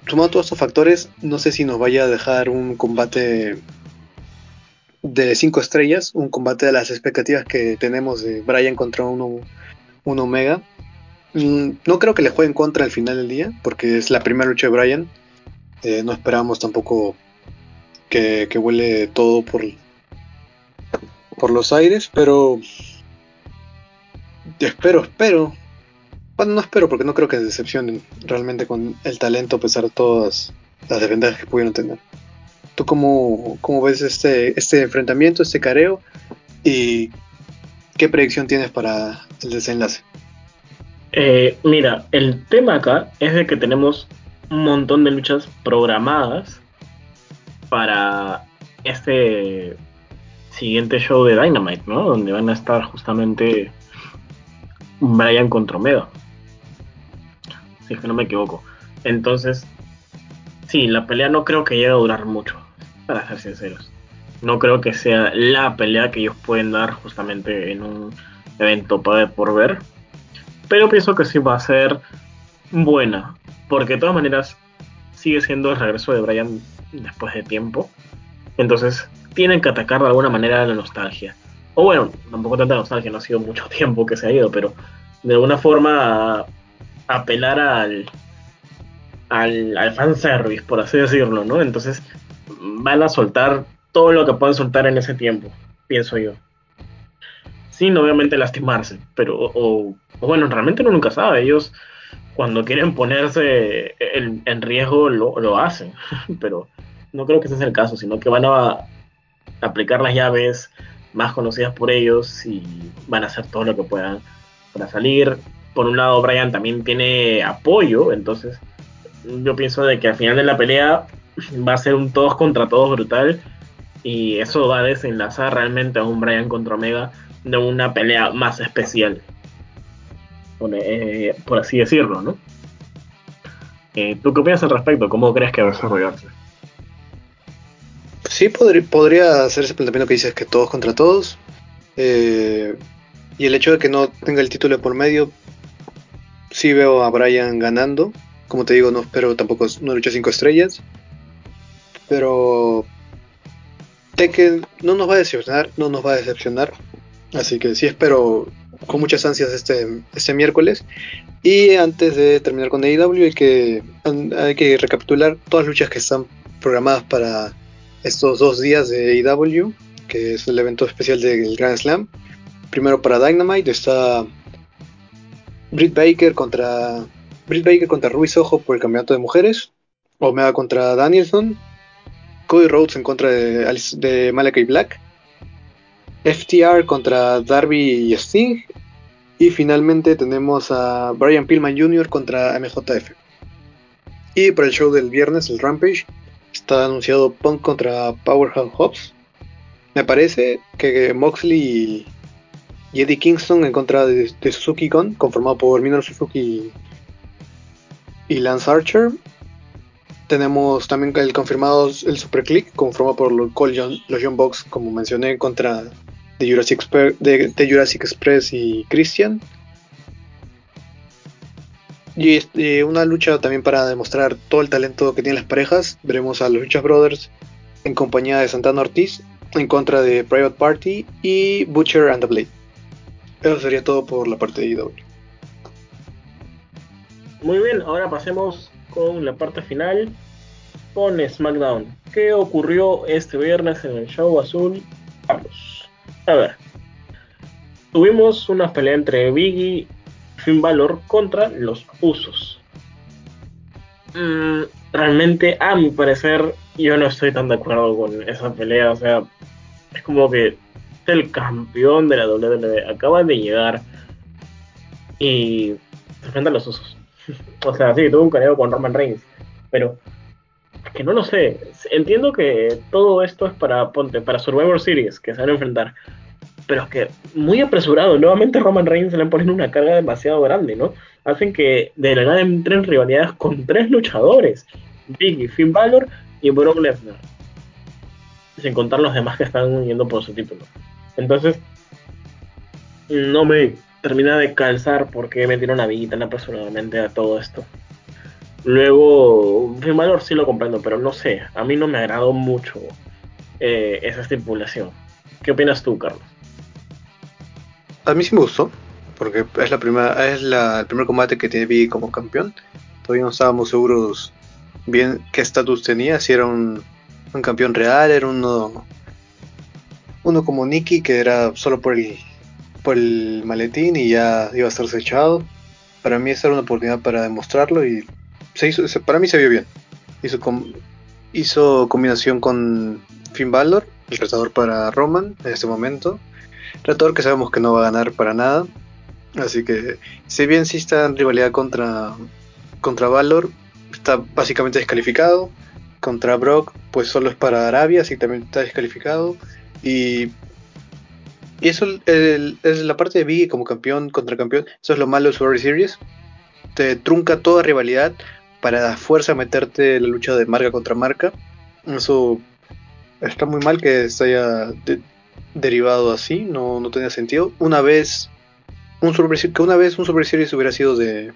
Speaker 1: Sumado todos estos factores, no sé si nos vaya a dejar un combate de 5 estrellas, un combate de las expectativas que tenemos de Brian contra un, un Omega. Mm, no creo que le jueguen contra al final del día, porque es la primera lucha de Brian. Eh, no esperamos tampoco que, que huele todo por, por los aires, pero espero, espero. Bueno, no espero porque no creo que decepcionen realmente con el talento a pesar de todas las desventajas que pudieron tener. ¿Tú cómo, cómo ves este, este enfrentamiento, este careo? ¿Y qué predicción tienes para el desenlace?
Speaker 2: Eh, mira, el tema acá es de que tenemos un montón de luchas programadas para este siguiente show de Dynamite, ¿no? Donde van a estar justamente Brian contra Omega. Si es que no me equivoco. Entonces, sí, la pelea no creo que llegue a durar mucho, para ser sinceros. No creo que sea la pelea que ellos pueden dar justamente en un evento para por ver. Pero pienso que sí va a ser buena. Porque de todas maneras sigue siendo el regreso de Brian después de tiempo. Entonces tienen que atacar de alguna manera la nostalgia. O bueno, tampoco tanta nostalgia, no ha sido mucho tiempo que se ha ido, pero de alguna forma apelar al, al, al fanservice, por así decirlo, ¿no? Entonces van a soltar todo lo que pueden soltar en ese tiempo, pienso yo. Sin obviamente lastimarse, pero, o, bueno, realmente uno nunca sabe, ellos cuando quieren ponerse en, en riesgo lo, lo hacen, pero no creo que ese sea el caso, sino que van a aplicar las llaves más conocidas por ellos y van a hacer todo lo que puedan para salir. Por un lado, Brian también tiene apoyo, entonces yo pienso de que al final de la pelea va a ser un todos contra todos brutal y eso va a desenlazar realmente a un Brian contra Omega de una pelea más especial, por, eh, así decirlo, ¿no? Eh, ¿Tú qué opinas al respecto? ¿Cómo crees que va a desarrollarse?
Speaker 1: Sí, podría, ser ese planteamiento que dices que todos contra todos. Eh, y el hecho de que no tenga el título por medio, sí veo a Brian ganando. Como te digo, no espero tampoco una lucha 5 estrellas. Pero que no nos va a decepcionar, no nos va a decepcionar. Así que sí espero con muchas ansias este, este miércoles. Y antes de terminar con AEW hay que, hay que recapitular todas las luchas que están programadas para estos dos días de AEW, que es el evento especial del Grand Slam. Primero para Dynamite está Britt Baker contra Britt Baker contra Ruiz Ojo por el campeonato de mujeres. Omega contra Danielson. Cody Rhodes en contra de, de Malakai Black. FTR contra Darby y Sting. Y finalmente tenemos a Brian Pillman Jr. contra MJF. Y para el show del viernes, el Rampage, Está anunciado Punk contra Powerhouse Hobbs. Me parece que Moxley y Eddie Kingston en contra de, Suzuki Gun, conformado por Minoru Suzuki y Lance Archer. Tenemos también el confirmado el Super Click, conformado por los, John Box, como mencioné, contra de Jurassic, de, Jurassic Express y Christian. Y este, una lucha también para demostrar todo el talento que tienen las parejas. Veremos a los Lucha Brothers en compañía de Santana Ortiz en contra de Private Party y Butcher and the Blade. Eso sería todo por la parte de IW.
Speaker 2: Muy bien, ahora pasemos con la parte final con SmackDown. ¿Qué ocurrió este viernes en el show azul? Vamos. A ver. Tuvimos una pelea entre Biggie y Finn contra los Usos. Mm, realmente, a mi parecer, yo no estoy tan de acuerdo con esa pelea. O sea, es como que el campeón de la WWE acaba de llegar y se enfrenta a los usos. o sea, sí, tuvo un careo con Roman Reigns, pero que no lo sé. Entiendo que todo esto es para Ponte, para Survivor Series, que se van a enfrentar. Pero es que muy apresurado, nuevamente Roman Reigns se le ponen una carga demasiado grande, ¿no? Hacen que de la nada entren rivalidades con tres luchadores: Biggie, Finn Balor y Brock Lesnar. Sin contar los demás que están yendo por su título. Entonces, no me termina de calzar porque metieron a Biggie tan apresuradamente a todo esto. Luego, Finn Balor sí lo comprendo, pero no sé, a mí no me agradó mucho eh, esa estipulación. ¿Qué opinas tú, Carlos?
Speaker 1: A mí sí me gustó, porque es la primera, es la, el primer combate que tiene Biggie como campeón. Todavía no estábamos seguros bien qué estatus tenía, si era un, un campeón real, era uno uno como Nicky que era solo por el por el maletín y ya iba a estar echado. Para mí esa era una oportunidad para demostrarlo y se hizo, para mí se vio bien. Hizo, hizo combinación con Finn Balor, el retador para Roman en este momento. Retador que sabemos que no va a ganar para nada. Así que, si bien sí está en rivalidad contra, contra Valor, está básicamente descalificado. Contra Brock, pues solo es para Arabia, así también está descalificado. Y, y eso es la parte de Biggie como campeón contra campeón. Eso es lo malo de Survivor Series. Te trunca toda rivalidad para a fuerza meterte la lucha de marca contra marca. Eso está muy mal que se haya derivado así, no, no tenía sentido. Una vez un que una vez un Super Series hubiera sido de,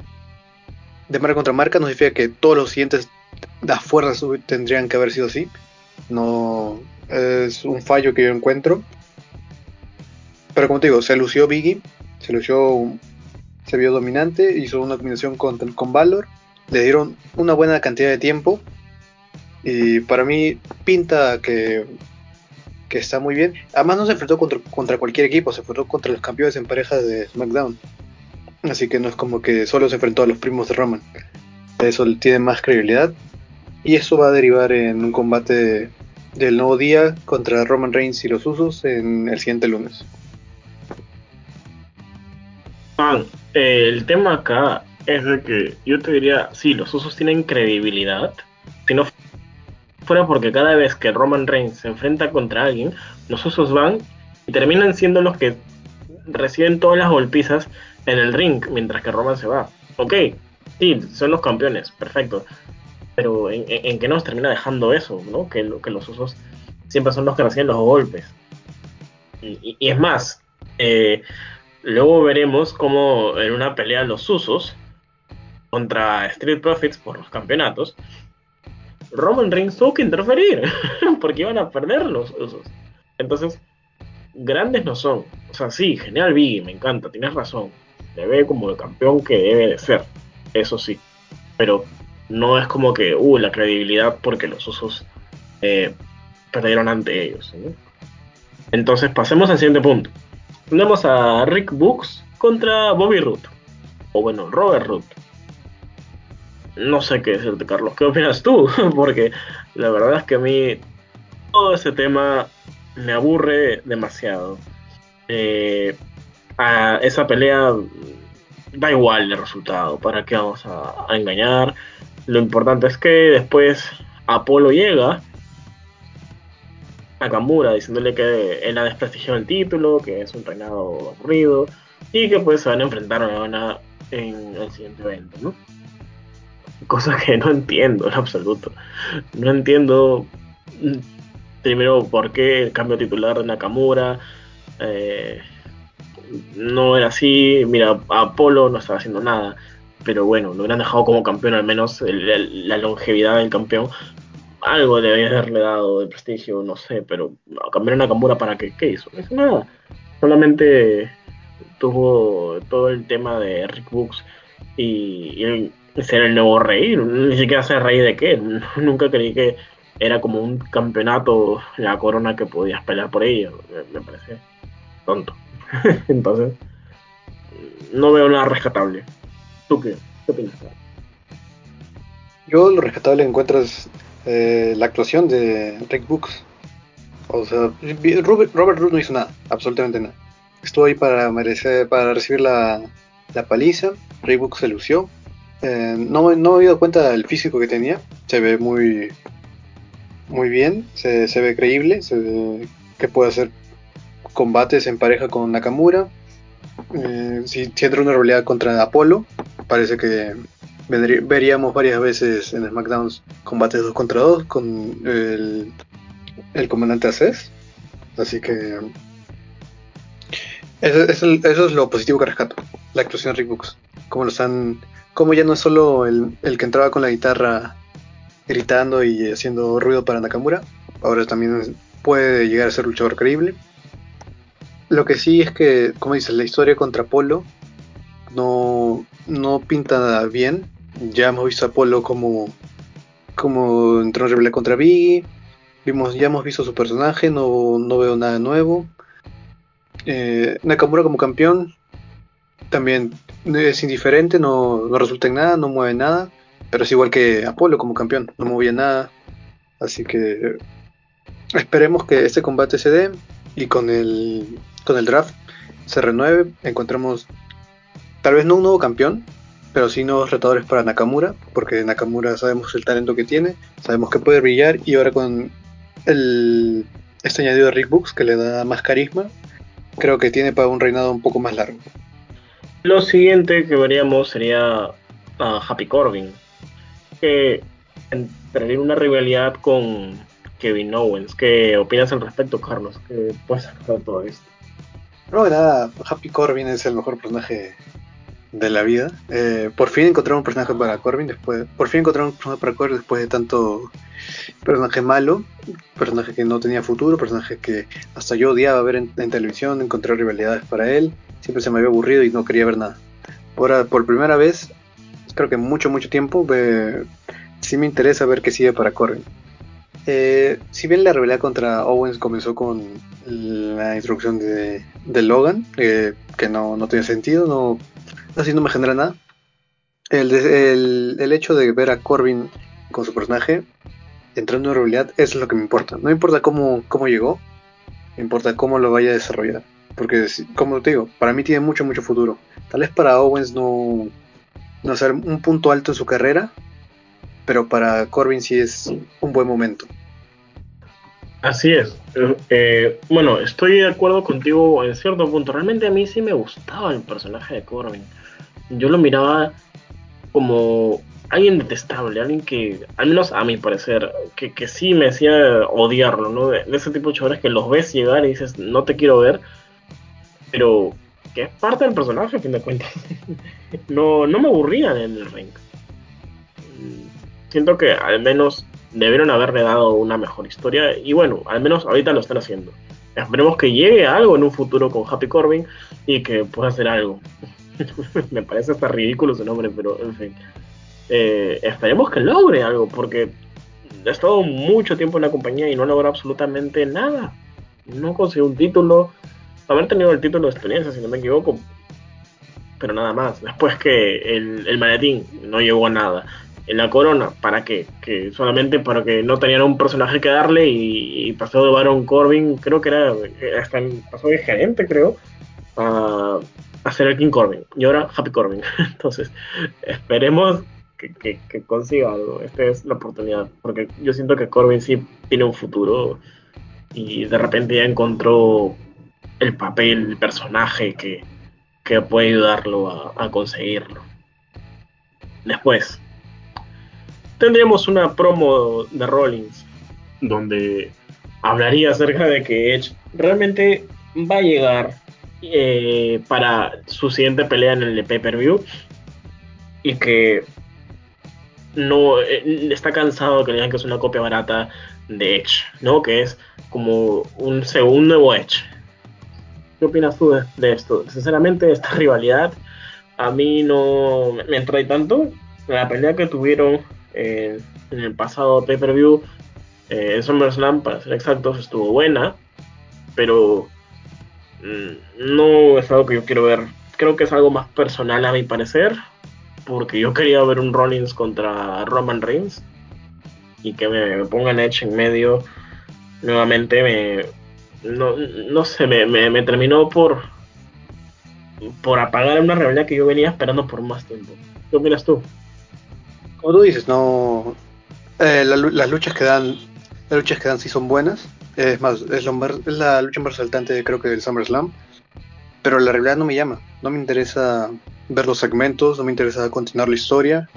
Speaker 1: de marca contra marca, no significa que todos los siguientes las fuerzas tendrían que haber sido así. No es un fallo que yo encuentro. Pero como te digo, se lució Biggie, se lució, se vio dominante, hizo una combinación con, con Valor le dieron una buena cantidad de tiempo y para mí pinta que, que está muy bien. Además no se enfrentó contra, cualquier equipo, se enfrentó contra los campeones en parejas de SmackDown. Así que no es como que solo se enfrentó a los primos de Roman. Eso tiene más credibilidad. Y eso va a derivar en un combate del nuevo día contra Roman Reigns y los Usos en el siguiente lunes.
Speaker 2: Ah, el tema acá es de que yo te diría, sí, los usos tienen credibilidad. Fuera porque cada vez que Roman Reigns se enfrenta contra alguien, los usos van y terminan siendo los que reciben todas las golpizas en el ring mientras que Roman se va. Ok, sí, son los campeones, perfecto. Pero ¿en, en, qué nos termina dejando eso? ¿no? Que, que los usos siempre son los que reciben los golpes. Y, y es más, eh, luego veremos cómo en una pelea los usos contra Street Profits por los campeonatos, Roman Reigns tuvo que interferir porque iban a perder los usos. Entonces, grandes no son. O sea, sí, genial Biggie, me encanta, tienes razón. Se ve como el campeón que debe de ser, eso sí. Pero no es como que, uh, la credibilidad porque los usos eh, perdieron ante ellos. Entonces, pasemos al siguiente punto. Tenemos a Rick Books contra Bobby Root. O bueno, Robert Root no sé qué decirte, Carlos. ¿Qué opinas tú? Porque la verdad es que a mí todo ese tema me aburre demasiado. Eh, a esa pelea da igual el resultado. ¿Para qué vamos a, engañar? Lo importante es que después Apolo llega Nakamura diciéndole que él ha desprestigiado el título, que es un reinado aburrido y que pues se van a enfrentar a en el siguiente evento, ¿no? Cosa que no entiendo en absoluto. No entiendo mm, primero por qué el cambio titular de Nakamura. Eh, no era así. Mira, Apolo no estaba haciendo nada. Pero bueno, lo hubieran dejado como campeón, al menos la longevidad del campeón. Algo debía haberle dado de prestigio, no sé, pero cambiar a Nakamura para qué, ¿qué hizo? Nada. Solamente tuvo todo el tema de Rick Books y, ser el nuevo rey. Ni siquiera ser rey de qué. Nunca creí que era como un campeonato, la corona que podías pelear por ella. Me, parece tonto. Entonces, no veo nada rescatable. ¿Tú qué, qué opinas?
Speaker 1: Yo lo rescatable encuentras eh, la actuación de Rick Books. O sea, Robert, Robert Root no hizo nada, absolutamente nada. Estuvo ahí para merecer, para recibir la, la paliza. Rick Books se lució. Eh, no, no me había dado cuenta del físico que tenía. Se ve muy, muy bien, se, ve creíble, se ve que puede hacer combates en pareja con Nakamura. Eh, si, si, entra una realidad contra Apolo, parece que veríamos varias veces en SmackDown combates 2 contra 2 con el, el comandante Aces. Así que eso, es lo positivo que rescato, la actuación de Rick Books. Como los han, como ya no es solo el, el que entraba con la guitarra gritando y haciendo ruido para Nakamura. Ahora también puede llegar a ser luchador creíble. Lo que sí es que, como dices, la historia contra Apolo no, no pinta bien. Ya hemos visto a Apolo como, como entró en rebelión contra Biggie. Vimos, ya hemos visto su personaje, no, no veo nada nuevo. Eh, Nakamura como campeón también es indiferente, no, no resulta en nada, no mueve nada. Pero es igual que Apolo como campeón, no movía nada. Así que esperemos que este combate se dé y con el, con el draft se renueve. Encontremos tal vez no un nuevo campeón, pero sí nuevos retadores para Nakamura, porque Nakamura sabemos el talento que tiene, sabemos que puede brillar y ahora con el, este añadido de Rick Books que le da más carisma, creo que tiene para un reinado un poco más largo.
Speaker 2: Lo siguiente que veríamos sería a Happy Corbin, que entraría una rivalidad con Kevin Owens. ¿Qué opinas al respecto, Carlos? ¿Qué puedes sacar todo esto?
Speaker 1: No, nada, Happy Corbin es el mejor personaje de la vida. Eh, por fin encontramos un personaje para Corbin después. Por fin encontramos un personaje para Corbin después de tanto personaje malo, personaje que no tenía futuro, personaje que hasta yo odiaba ver en, televisión, encontré rivalidades para él. Siempre se me había aburrido y no quería ver nada. Ahora, por primera vez, creo que mucho, mucho tiempo, sí me interesa ver qué sigue para Corbin. Eh, si bien la rivalidad contra Owens comenzó con la introducción de, Logan, eh, que no, no tiene sentido, no, así no me genera nada. El, el, hecho de ver a Corbin con su personaje entrando en rivalidad es lo que me importa. No importa cómo, cómo llegó, me importa cómo lo vaya a desarrollar. Porque, como te digo, para mí tiene mucho, mucho futuro. Tal vez para Owens no, no ser un punto alto en su carrera, pero para Corbin sí es un buen momento.
Speaker 2: Así es. Eh, bueno, estoy de acuerdo contigo en cierto punto. Realmente a mí sí me gustaba el personaje de Corbin. Yo lo miraba como alguien detestable, alguien que, al menos a mi parecer, que, sí me hacía odiarlo, ¿no? De, ese tipo de chavales que los ves llegar y dices, no te quiero ver, pero que es parte del personaje, a fin de cuentas. no, no me aburrían en el ring. Siento que al menos debieron haberle dado una mejor historia. Y bueno, al menos ahorita lo están haciendo. Esperemos que llegue algo en un futuro con Happy Corbin y que pueda hacer algo. me parece hasta ridículo su nombre, pero en fin. Eh, esperemos que logre algo, porque ha estado mucho tiempo en la compañía y no logra absolutamente nada. No consiguió un título, haber tenido el título de experiencia, si no me equivoco, pero nada más. Después que el, el maletín no llegó a nada. En la corona, ¿para qué? Que solamente para que no tenían un personaje que darle y, pasó de Baron Corbin, creo que era, hasta pasó de gerente, creo, a, a, ser el King Corbin. Y ahora Happy Corbin. Entonces, esperemos que, que, que, consiga algo. Esta es la oportunidad, porque yo siento que Corbin sí tiene un futuro y de repente ya encontró el papel, el personaje que, puede ayudarlo a, conseguirlo. Después, tendríamos una promo de Rollins donde hablaría acerca de que Edge realmente va a llegar eh, para su siguiente pelea en el pay-per-view y que no eh, está cansado de que le digan que es una copia barata de Edge, ¿no? Que es como un segundo Edge. ¿Qué opinas tú de, esto? Sinceramente, esta rivalidad a mí no me entrae tanto. La pelea que tuvieron en el pasado pay-per-view eh, SummerSlam, para ser exactos, estuvo buena, pero no es algo que yo quiero ver. Creo que es algo más personal a mi parecer, porque yo quería ver un Rollins contra Roman Reigns y que me, pongan Edge en medio nuevamente me no, sé me, terminó por por apagar una rebelión que yo venía esperando por más tiempo ¿qué opinas tú?
Speaker 1: como tú dices no eh, las luchas que dan las luchas que dan sí son buenas es más es, es la lucha más resaltante creo que del SummerSlam pero la realidad no me llama no me interesa ver los segmentos, no me interesa continuar la historia.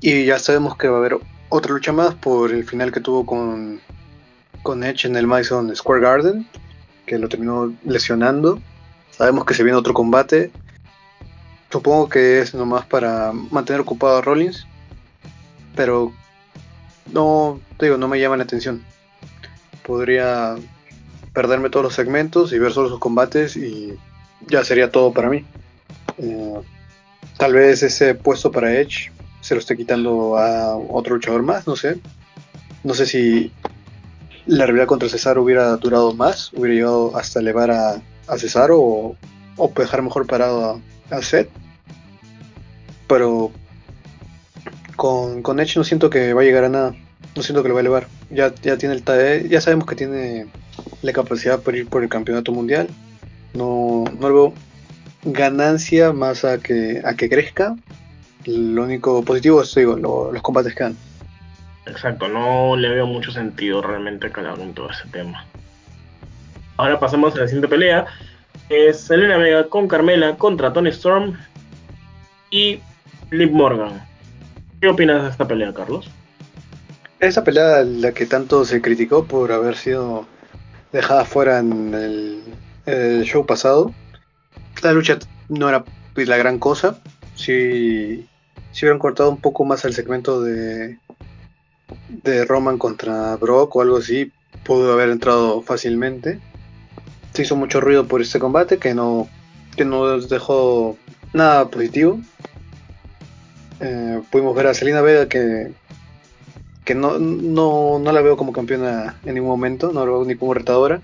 Speaker 1: Y ya sabemos que va a haber otra lucha más por el final que tuvo con, con Edge en el Madison Square Garden, que lo terminó lesionando. Sabemos que se viene otro combate. Supongo que es nomás para mantener ocupado a Rollins. Pero no, te digo, no me llama la atención. Podría perderme todos los segmentos y ver solo sus combates y ya sería todo para mí. Eh, tal vez ese puesto para Edge se lo esté quitando a otro luchador más, no sé. No sé si la rivalidad contra Cesaro hubiera durado más, hubiera llegado hasta elevar a, a Cesaro o, dejar mejor parado a, a Seth. Pero con, con, Edge no siento que va a llegar a nada. No siento que lo va a elevar. Ya, ya tiene el ya sabemos que tiene la capacidad para ir por el campeonato mundial. No, no veo ganancia más a que, a que crezca. Lo único positivo es digo, los combates que dan.
Speaker 2: Exacto, no le veo mucho sentido realmente cada en todo ese tema. Ahora pasamos a la siguiente pelea. Es Selena Vega con Carmela contra Tony Storm y Liv Morgan. ¿Qué opinas de esta pelea, Carlos?
Speaker 1: Esa pelea la que tanto se criticó por haber sido dejada fuera en el show pasado, la lucha no era pues, la gran cosa. Si, si hubieran cortado un poco más el segmento de, de Roman contra Brock o algo así, pudo haber entrado fácilmente. Se hizo mucho ruido por este combate que no, que no dejó nada positivo. Eh, pudimos ver a Selena Vega que, que no, no, no, la veo como campeona en ningún momento, no la veo ni como retadora.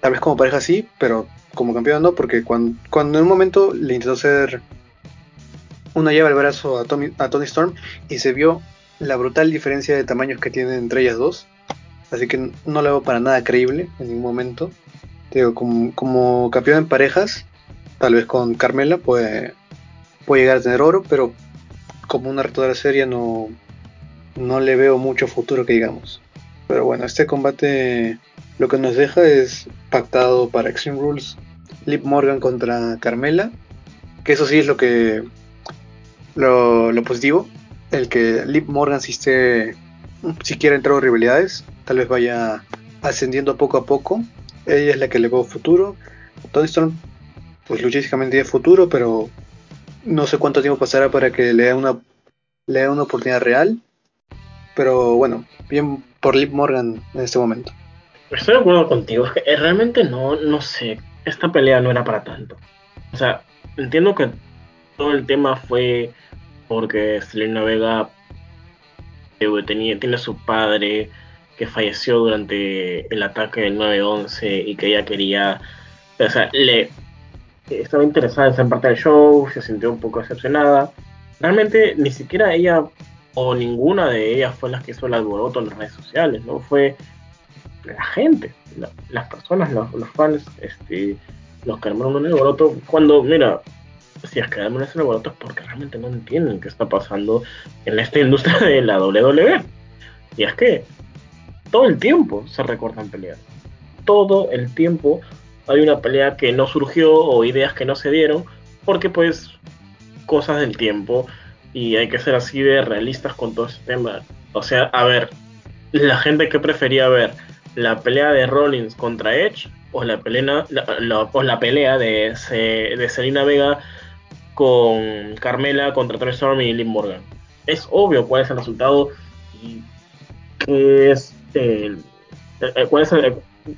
Speaker 1: Tal vez como pareja sí, pero como campeón no, porque cuando, cuando en un momento le intentó hacer una llave al brazo a, a Tony Storm y se vio la brutal diferencia de tamaños que tienen entre ellas dos. Así que no la veo para nada creíble en ningún momento. Digo, como, como campeón en parejas, tal vez con Carmela puede, puede llegar a tener oro, pero como una retadora seria no, no le veo mucho futuro que digamos. Pero bueno, este combate lo que nos deja es pactado para Extreme Rules Lip Morgan contra Carmela. Que eso sí es lo que. Lo, positivo. El que Lip Morgan si esté. Si quiere entrar en rivalidades. Tal vez vaya ascendiendo poco a poco. Ella es la que le veo futuro. Tony Storm. Pues luchísticamente tiene futuro. Pero. No sé cuánto tiempo pasará para que le dé una. Le dé una oportunidad real. Pero bueno. Bien por Lip Morgan en este momento.
Speaker 2: Estoy de acuerdo contigo, es que eh, realmente no, no sé, esta pelea no era para tanto. O sea, entiendo que todo el tema fue porque Selena Vega tenía, tiene a su padre que falleció durante el ataque del 9-11 y que ella quería, o sea, le estaba interesada en ser parte del show, se sintió un poco decepcionada. Realmente ni siquiera ella o ninguna de ellas fue las que hizo el alboroto en las redes sociales, ¿no? Fue la gente, las personas, los, fans, este, los que armaron un alboroto, cuando, mira, si es que arman ese alboroto es porque realmente no entienden qué está pasando en esta industria de la WWE. Y es que todo el tiempo se recortan peleas. todo el tiempo hay una pelea que no surgió o ideas que no se dieron, porque pues cosas del tiempo y hay que ser así de realistas con todo este tema. O sea, a ver, la gente que prefería ver la pelea de Rollins contra Edge o la pelea, la, pelea de, de Selena Vega con Carmela contra Tony Storm y Liv Morgan. Es obvio cuál es el resultado y eh, cuál es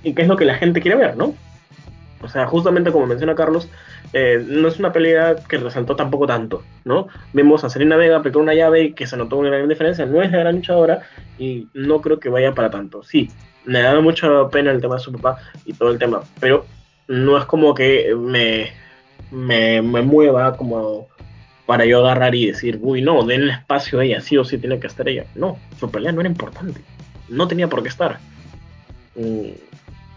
Speaker 2: y qué es lo que la gente quiere ver, ¿no? O sea, justamente como menciona Carlos, eh, no es una pelea que resaltó tampoco tanto, ¿no? Vemos a Selena Vega aplicar una llave y que se notó una gran diferencia, no es la gran luchadora y no creo que vaya para tanto. Sí, me da mucha pena el tema de su papá y todo el tema, pero no es como que me, me, mueva como para yo agarrar y decir, uy, no, denle espacio a ella, sí o sí tiene que estar ella. No, su pelea no era importante, no tenía por qué estar.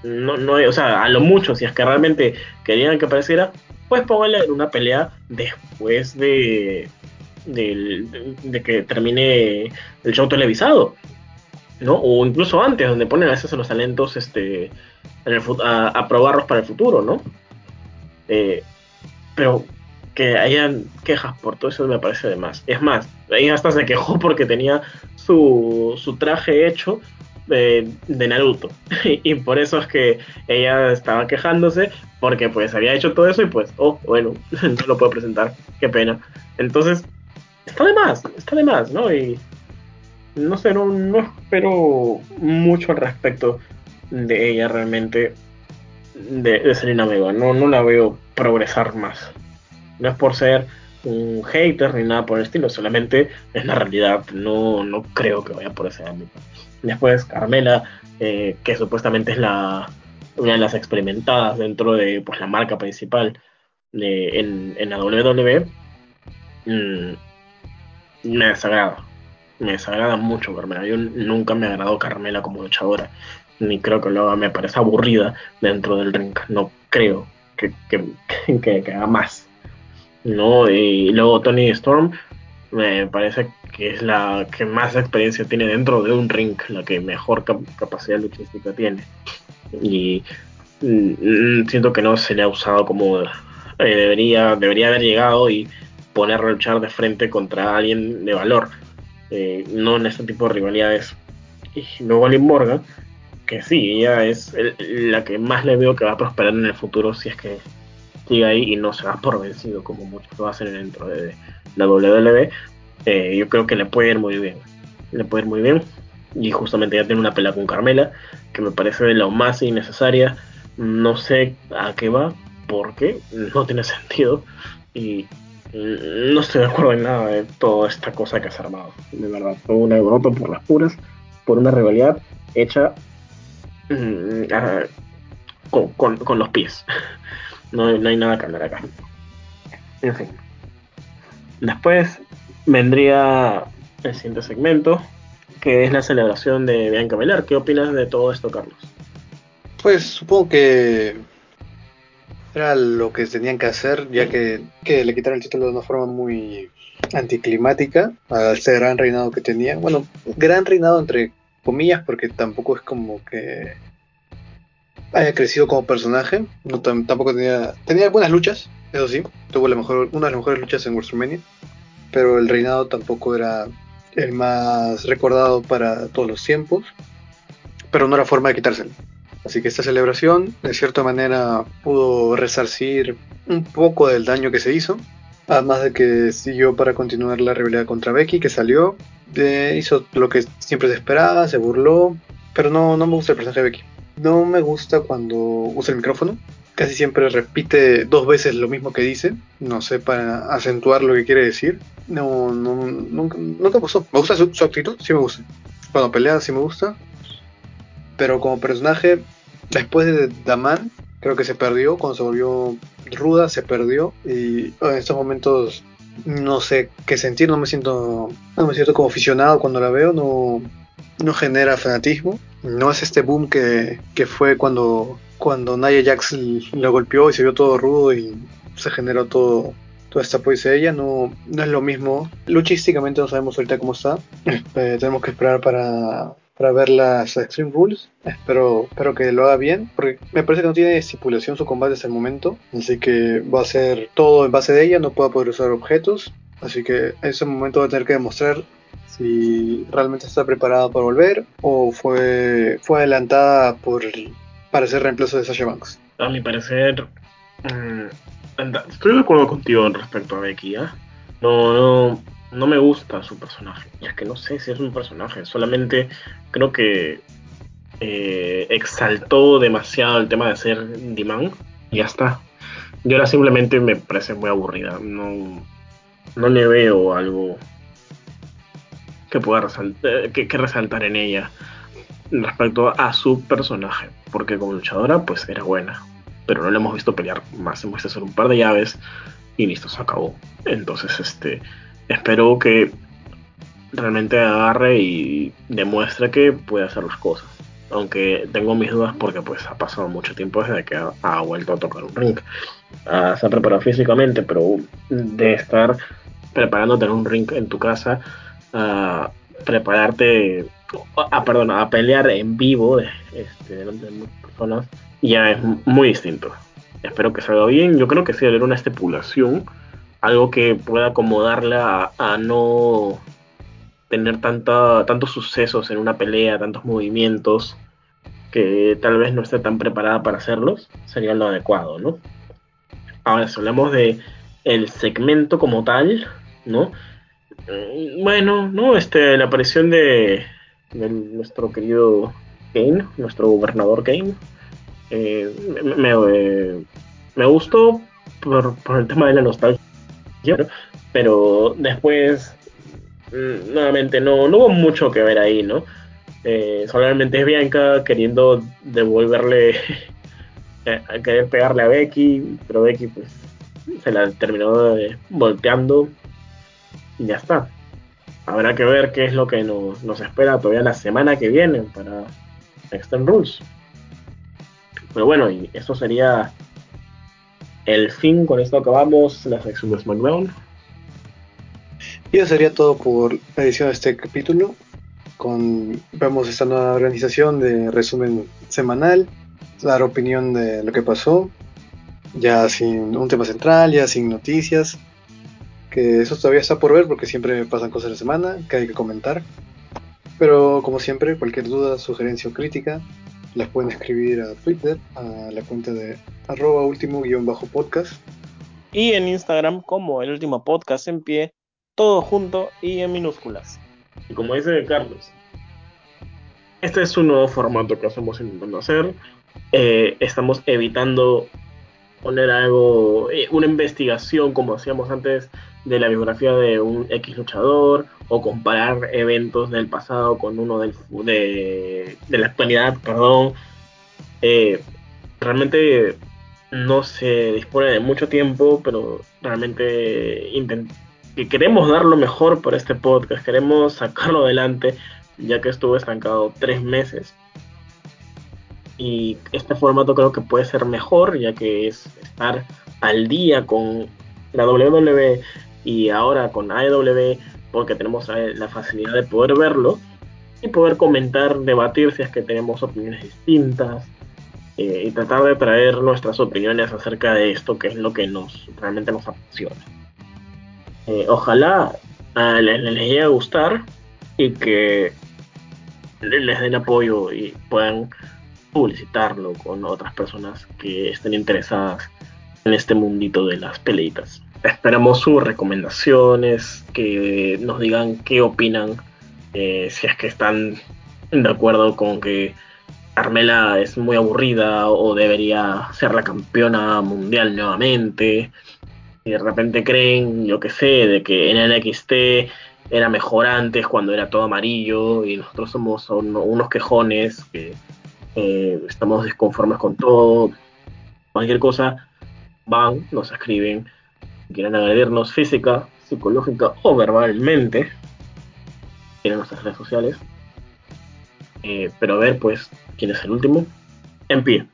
Speaker 2: No, no, o sea, a lo mucho, si es que realmente querían que apareciera, pues póngale en una pelea después de, de, que termine el show televisado, ¿no? O incluso antes, donde ponen a veces a los talentos este, a, probarlos para el futuro, ¿no? Eh, pero que hayan quejas por todo eso me parece de más. Es más, ella hasta se quejó porque tenía su, su traje hecho de, Naruto. y por eso es que ella estaba quejándose, porque pues había hecho todo eso y pues, oh, bueno, no lo puedo presentar, qué pena. Entonces, está de más, está de más, ¿no? Y no sé, no, no espero mucho al respecto de ella realmente, de, de Selena Vega, no, no la veo progresar más. No es por ser un hater ni nada por el estilo, solamente es la realidad, no, no creo que vaya por ese ámbito. Después Carmela, eh, que supuestamente es la, una de las experimentadas dentro de pues, la marca principal de, en, en la WWE, mm, me desagrada. Me desagrada mucho Carmela. Yo nunca me agradó Carmela como luchadora, ni creo que lo haga. Me parece aburrida dentro del ring. No creo que, que, que haga más. ¿no? Y luego Tony Storm me parece que es la que más experiencia tiene dentro de un ring, la que mejor capacidad luchística tiene. Y mm, siento que no se le ha usado como eh, debería, debería haber llegado y poner a luchar de frente contra alguien de valor, eh, no en este tipo de rivalidades. Y luego Liv Morgan, que sí, ella es la que más le veo que va a prosperar en el futuro si es que sigue ahí y no se va por vencido como muchos lo hacen dentro de la WWE, eh, yo creo que le puede ir muy bien. Le puede ir muy bien. Y justamente ya tiene una pelea con Carmela, que me parece de lo más innecesaria. No sé a qué va, porque no tiene sentido. Y no estoy de acuerdo en nada de toda esta cosa que se ha armado. De verdad, todo un Europa por las puras, por una rivalidad hecha mm, con, con, los pies. No, no hay nada que hablar acá. En fin. Después vendría el siguiente segmento, que es la celebración de Bianca Belair. ¿Qué opinas de todo esto, Carlos?
Speaker 1: Pues supongo que era lo que tenían que hacer, ya que, que le quitaron el título de una forma muy anticlimática a este gran reinado que tenía. Bueno, gran reinado entre comillas, porque tampoco es como que haya crecido como personaje. No, tampoco tenía. Tenía buenas luchas, eso sí. Tuvo la mejor, una de las mejores luchas en WrestleMania pero el reinado tampoco era el más recordado para todos los tiempos, pero no era forma de quitárselo. Así que esta celebración, de cierta manera, pudo resarcir un poco del daño que se hizo. Además de que siguió para continuar la rebelión contra Becky, que salió, hizo lo que siempre se esperaba, se burló, pero no, no me gusta el personaje de Becky. No me gusta cuando usa el micrófono, casi siempre repite dos veces lo mismo que dice, no sé, para acentuar lo que quiere decir. No, no, nunca, nunca gustó. Me gusta su, actitud, sí me gusta. Cuando pelea, sí me gusta. Pero como personaje, después de Daman, creo que se perdió. Cuando se volvió ruda, se perdió. Y en estos momentos no sé qué sentir, no me siento, no me siento como aficionado cuando la veo, no, no genera fanatismo. No es este boom que, que fue cuando cuando Nia Jax lo golpeó y se vio todo rudo y se generó todo toda esta poesía de ella. No, no es lo mismo. Luchísticamente no sabemos ahorita cómo está. Eh, tenemos que esperar para para ver las Extreme Rules. Espero, espero que lo haga bien, porque me parece que no tiene estipulación su combate hasta el momento, así que va a ser todo en base de ella, no puede poder usar objetos, así que en ese momento va a tener que demostrar si realmente está preparada para volver o fue, fue adelantada por, para ser reemplazo de Sasha Banks.
Speaker 2: A mi parecer, mm, estoy de acuerdo contigo respecto a Becky, ¿eh? No, no, no me gusta su personaje. Ya que no sé si es un personaje, solamente creo que eh, exaltó demasiado el tema de ser Diman y ya está. Yo ahora simplemente me parece muy aburrida. No, no le veo algo que pueda resaltar, que, resaltar en ella respecto a su personaje. Porque como luchadora, pues era buena. Pero no le hemos visto pelear más. Hemos visto hacer un par de llaves y listo, se acabó. Entonces, este espero que realmente agarre y demuestre que puede hacer las cosas. Aunque tengo mis dudas porque pues ha pasado mucho tiempo desde que ha, vuelto a tocar un ring. Ah, se ha preparado físicamente, pero de estar preparándote en un ring en tu casa, a prepararte, a, perdón, a pelear en vivo este, delante de muchas personas, ya es muy distinto. Espero que salga bien. Yo creo que sí, haber una estipulación algo que pueda acomodarla a, no tener tanta, tantos sucesos en una pelea, tantos movimientos, que tal vez no esté tan preparada para hacerlos, sería lo adecuado, ¿no? Ahora, si hablamos de el segmento como tal, ¿no? Mm, bueno, ¿no? Este, la aparición de, nuestro querido Kane, nuestro gobernador Kane, eh, me, eh, me, gustó por, por el tema de la nostalgia pero después, mm, nuevamente, no, no hubo mucho que ver ahí, ¿no? Eh, solamente es Bianca queriendo devolverle, a querer pegarle a Becky, pero Becky pues se la terminó volteando y ya está. Habrá que ver qué es lo que nos, nos espera todavía la semana que viene para Extreme Rules. Pero bueno, y eso sería el fin, con esto acabamos la sección de SmackDown.
Speaker 1: Y eso sería todo por la edición de este capítulo. Con, vemos esta nueva organización de resumen semanal, dar opinión de lo que pasó, ya sin un tema central, ya sin noticias, que eso todavía está por ver porque siempre pasan cosas en la semana que hay que comentar. Pero como siempre, cualquier duda, sugerencia o crítica, las pueden escribir a Twitter, a la cuenta de arroba último guion bajo podcast.
Speaker 2: Y en Instagram como el último podcast en pie, todo junto y en minúsculas. Y como dice Carlos, este es un nuevo formato que estamos intentando hacer. Eh, estamos evitando poner algo, eh, una investigación como hacíamos antes de la biografía de un X luchador o comparar eventos del pasado con uno del, de, de la actualidad, perdón. Eh, realmente no se dispone de mucho tiempo, pero realmente que queremos dar lo mejor por este podcast, queremos sacarlo adelante, ya que estuvo estancado tres meses. Y este formato creo que puede ser mejor, ya que es estar al día con la WWE y ahora con AEW, porque tenemos la facilidad de poder verlo y poder comentar, debatir si es que tenemos opiniones distintas eh, y tratar de traer nuestras opiniones acerca de esto, que es lo que nos realmente nos apasiona. Eh, ojalá ah, les, les, llegue a gustar y que les den apoyo y puedan publicitarlo con otras personas que estén interesadas en este mundito de las peleitas. Esperamos sus recomendaciones, que nos digan qué opinan, eh, si es que están de acuerdo con que Carmela es muy aburrida o debería ser la campeona mundial nuevamente. Si de repente creen, yo que sé, de que en NXT era mejor antes cuando era todo amarillo y nosotros somos unos quejones que eh, estamos desconformes con todo, cualquier cosa, van, nos escriben, quieren agredirnos física, psicológica o verbalmente, tienen nuestras redes sociales. Eh, pero a ver, pues, ¿quién es el último? En pie.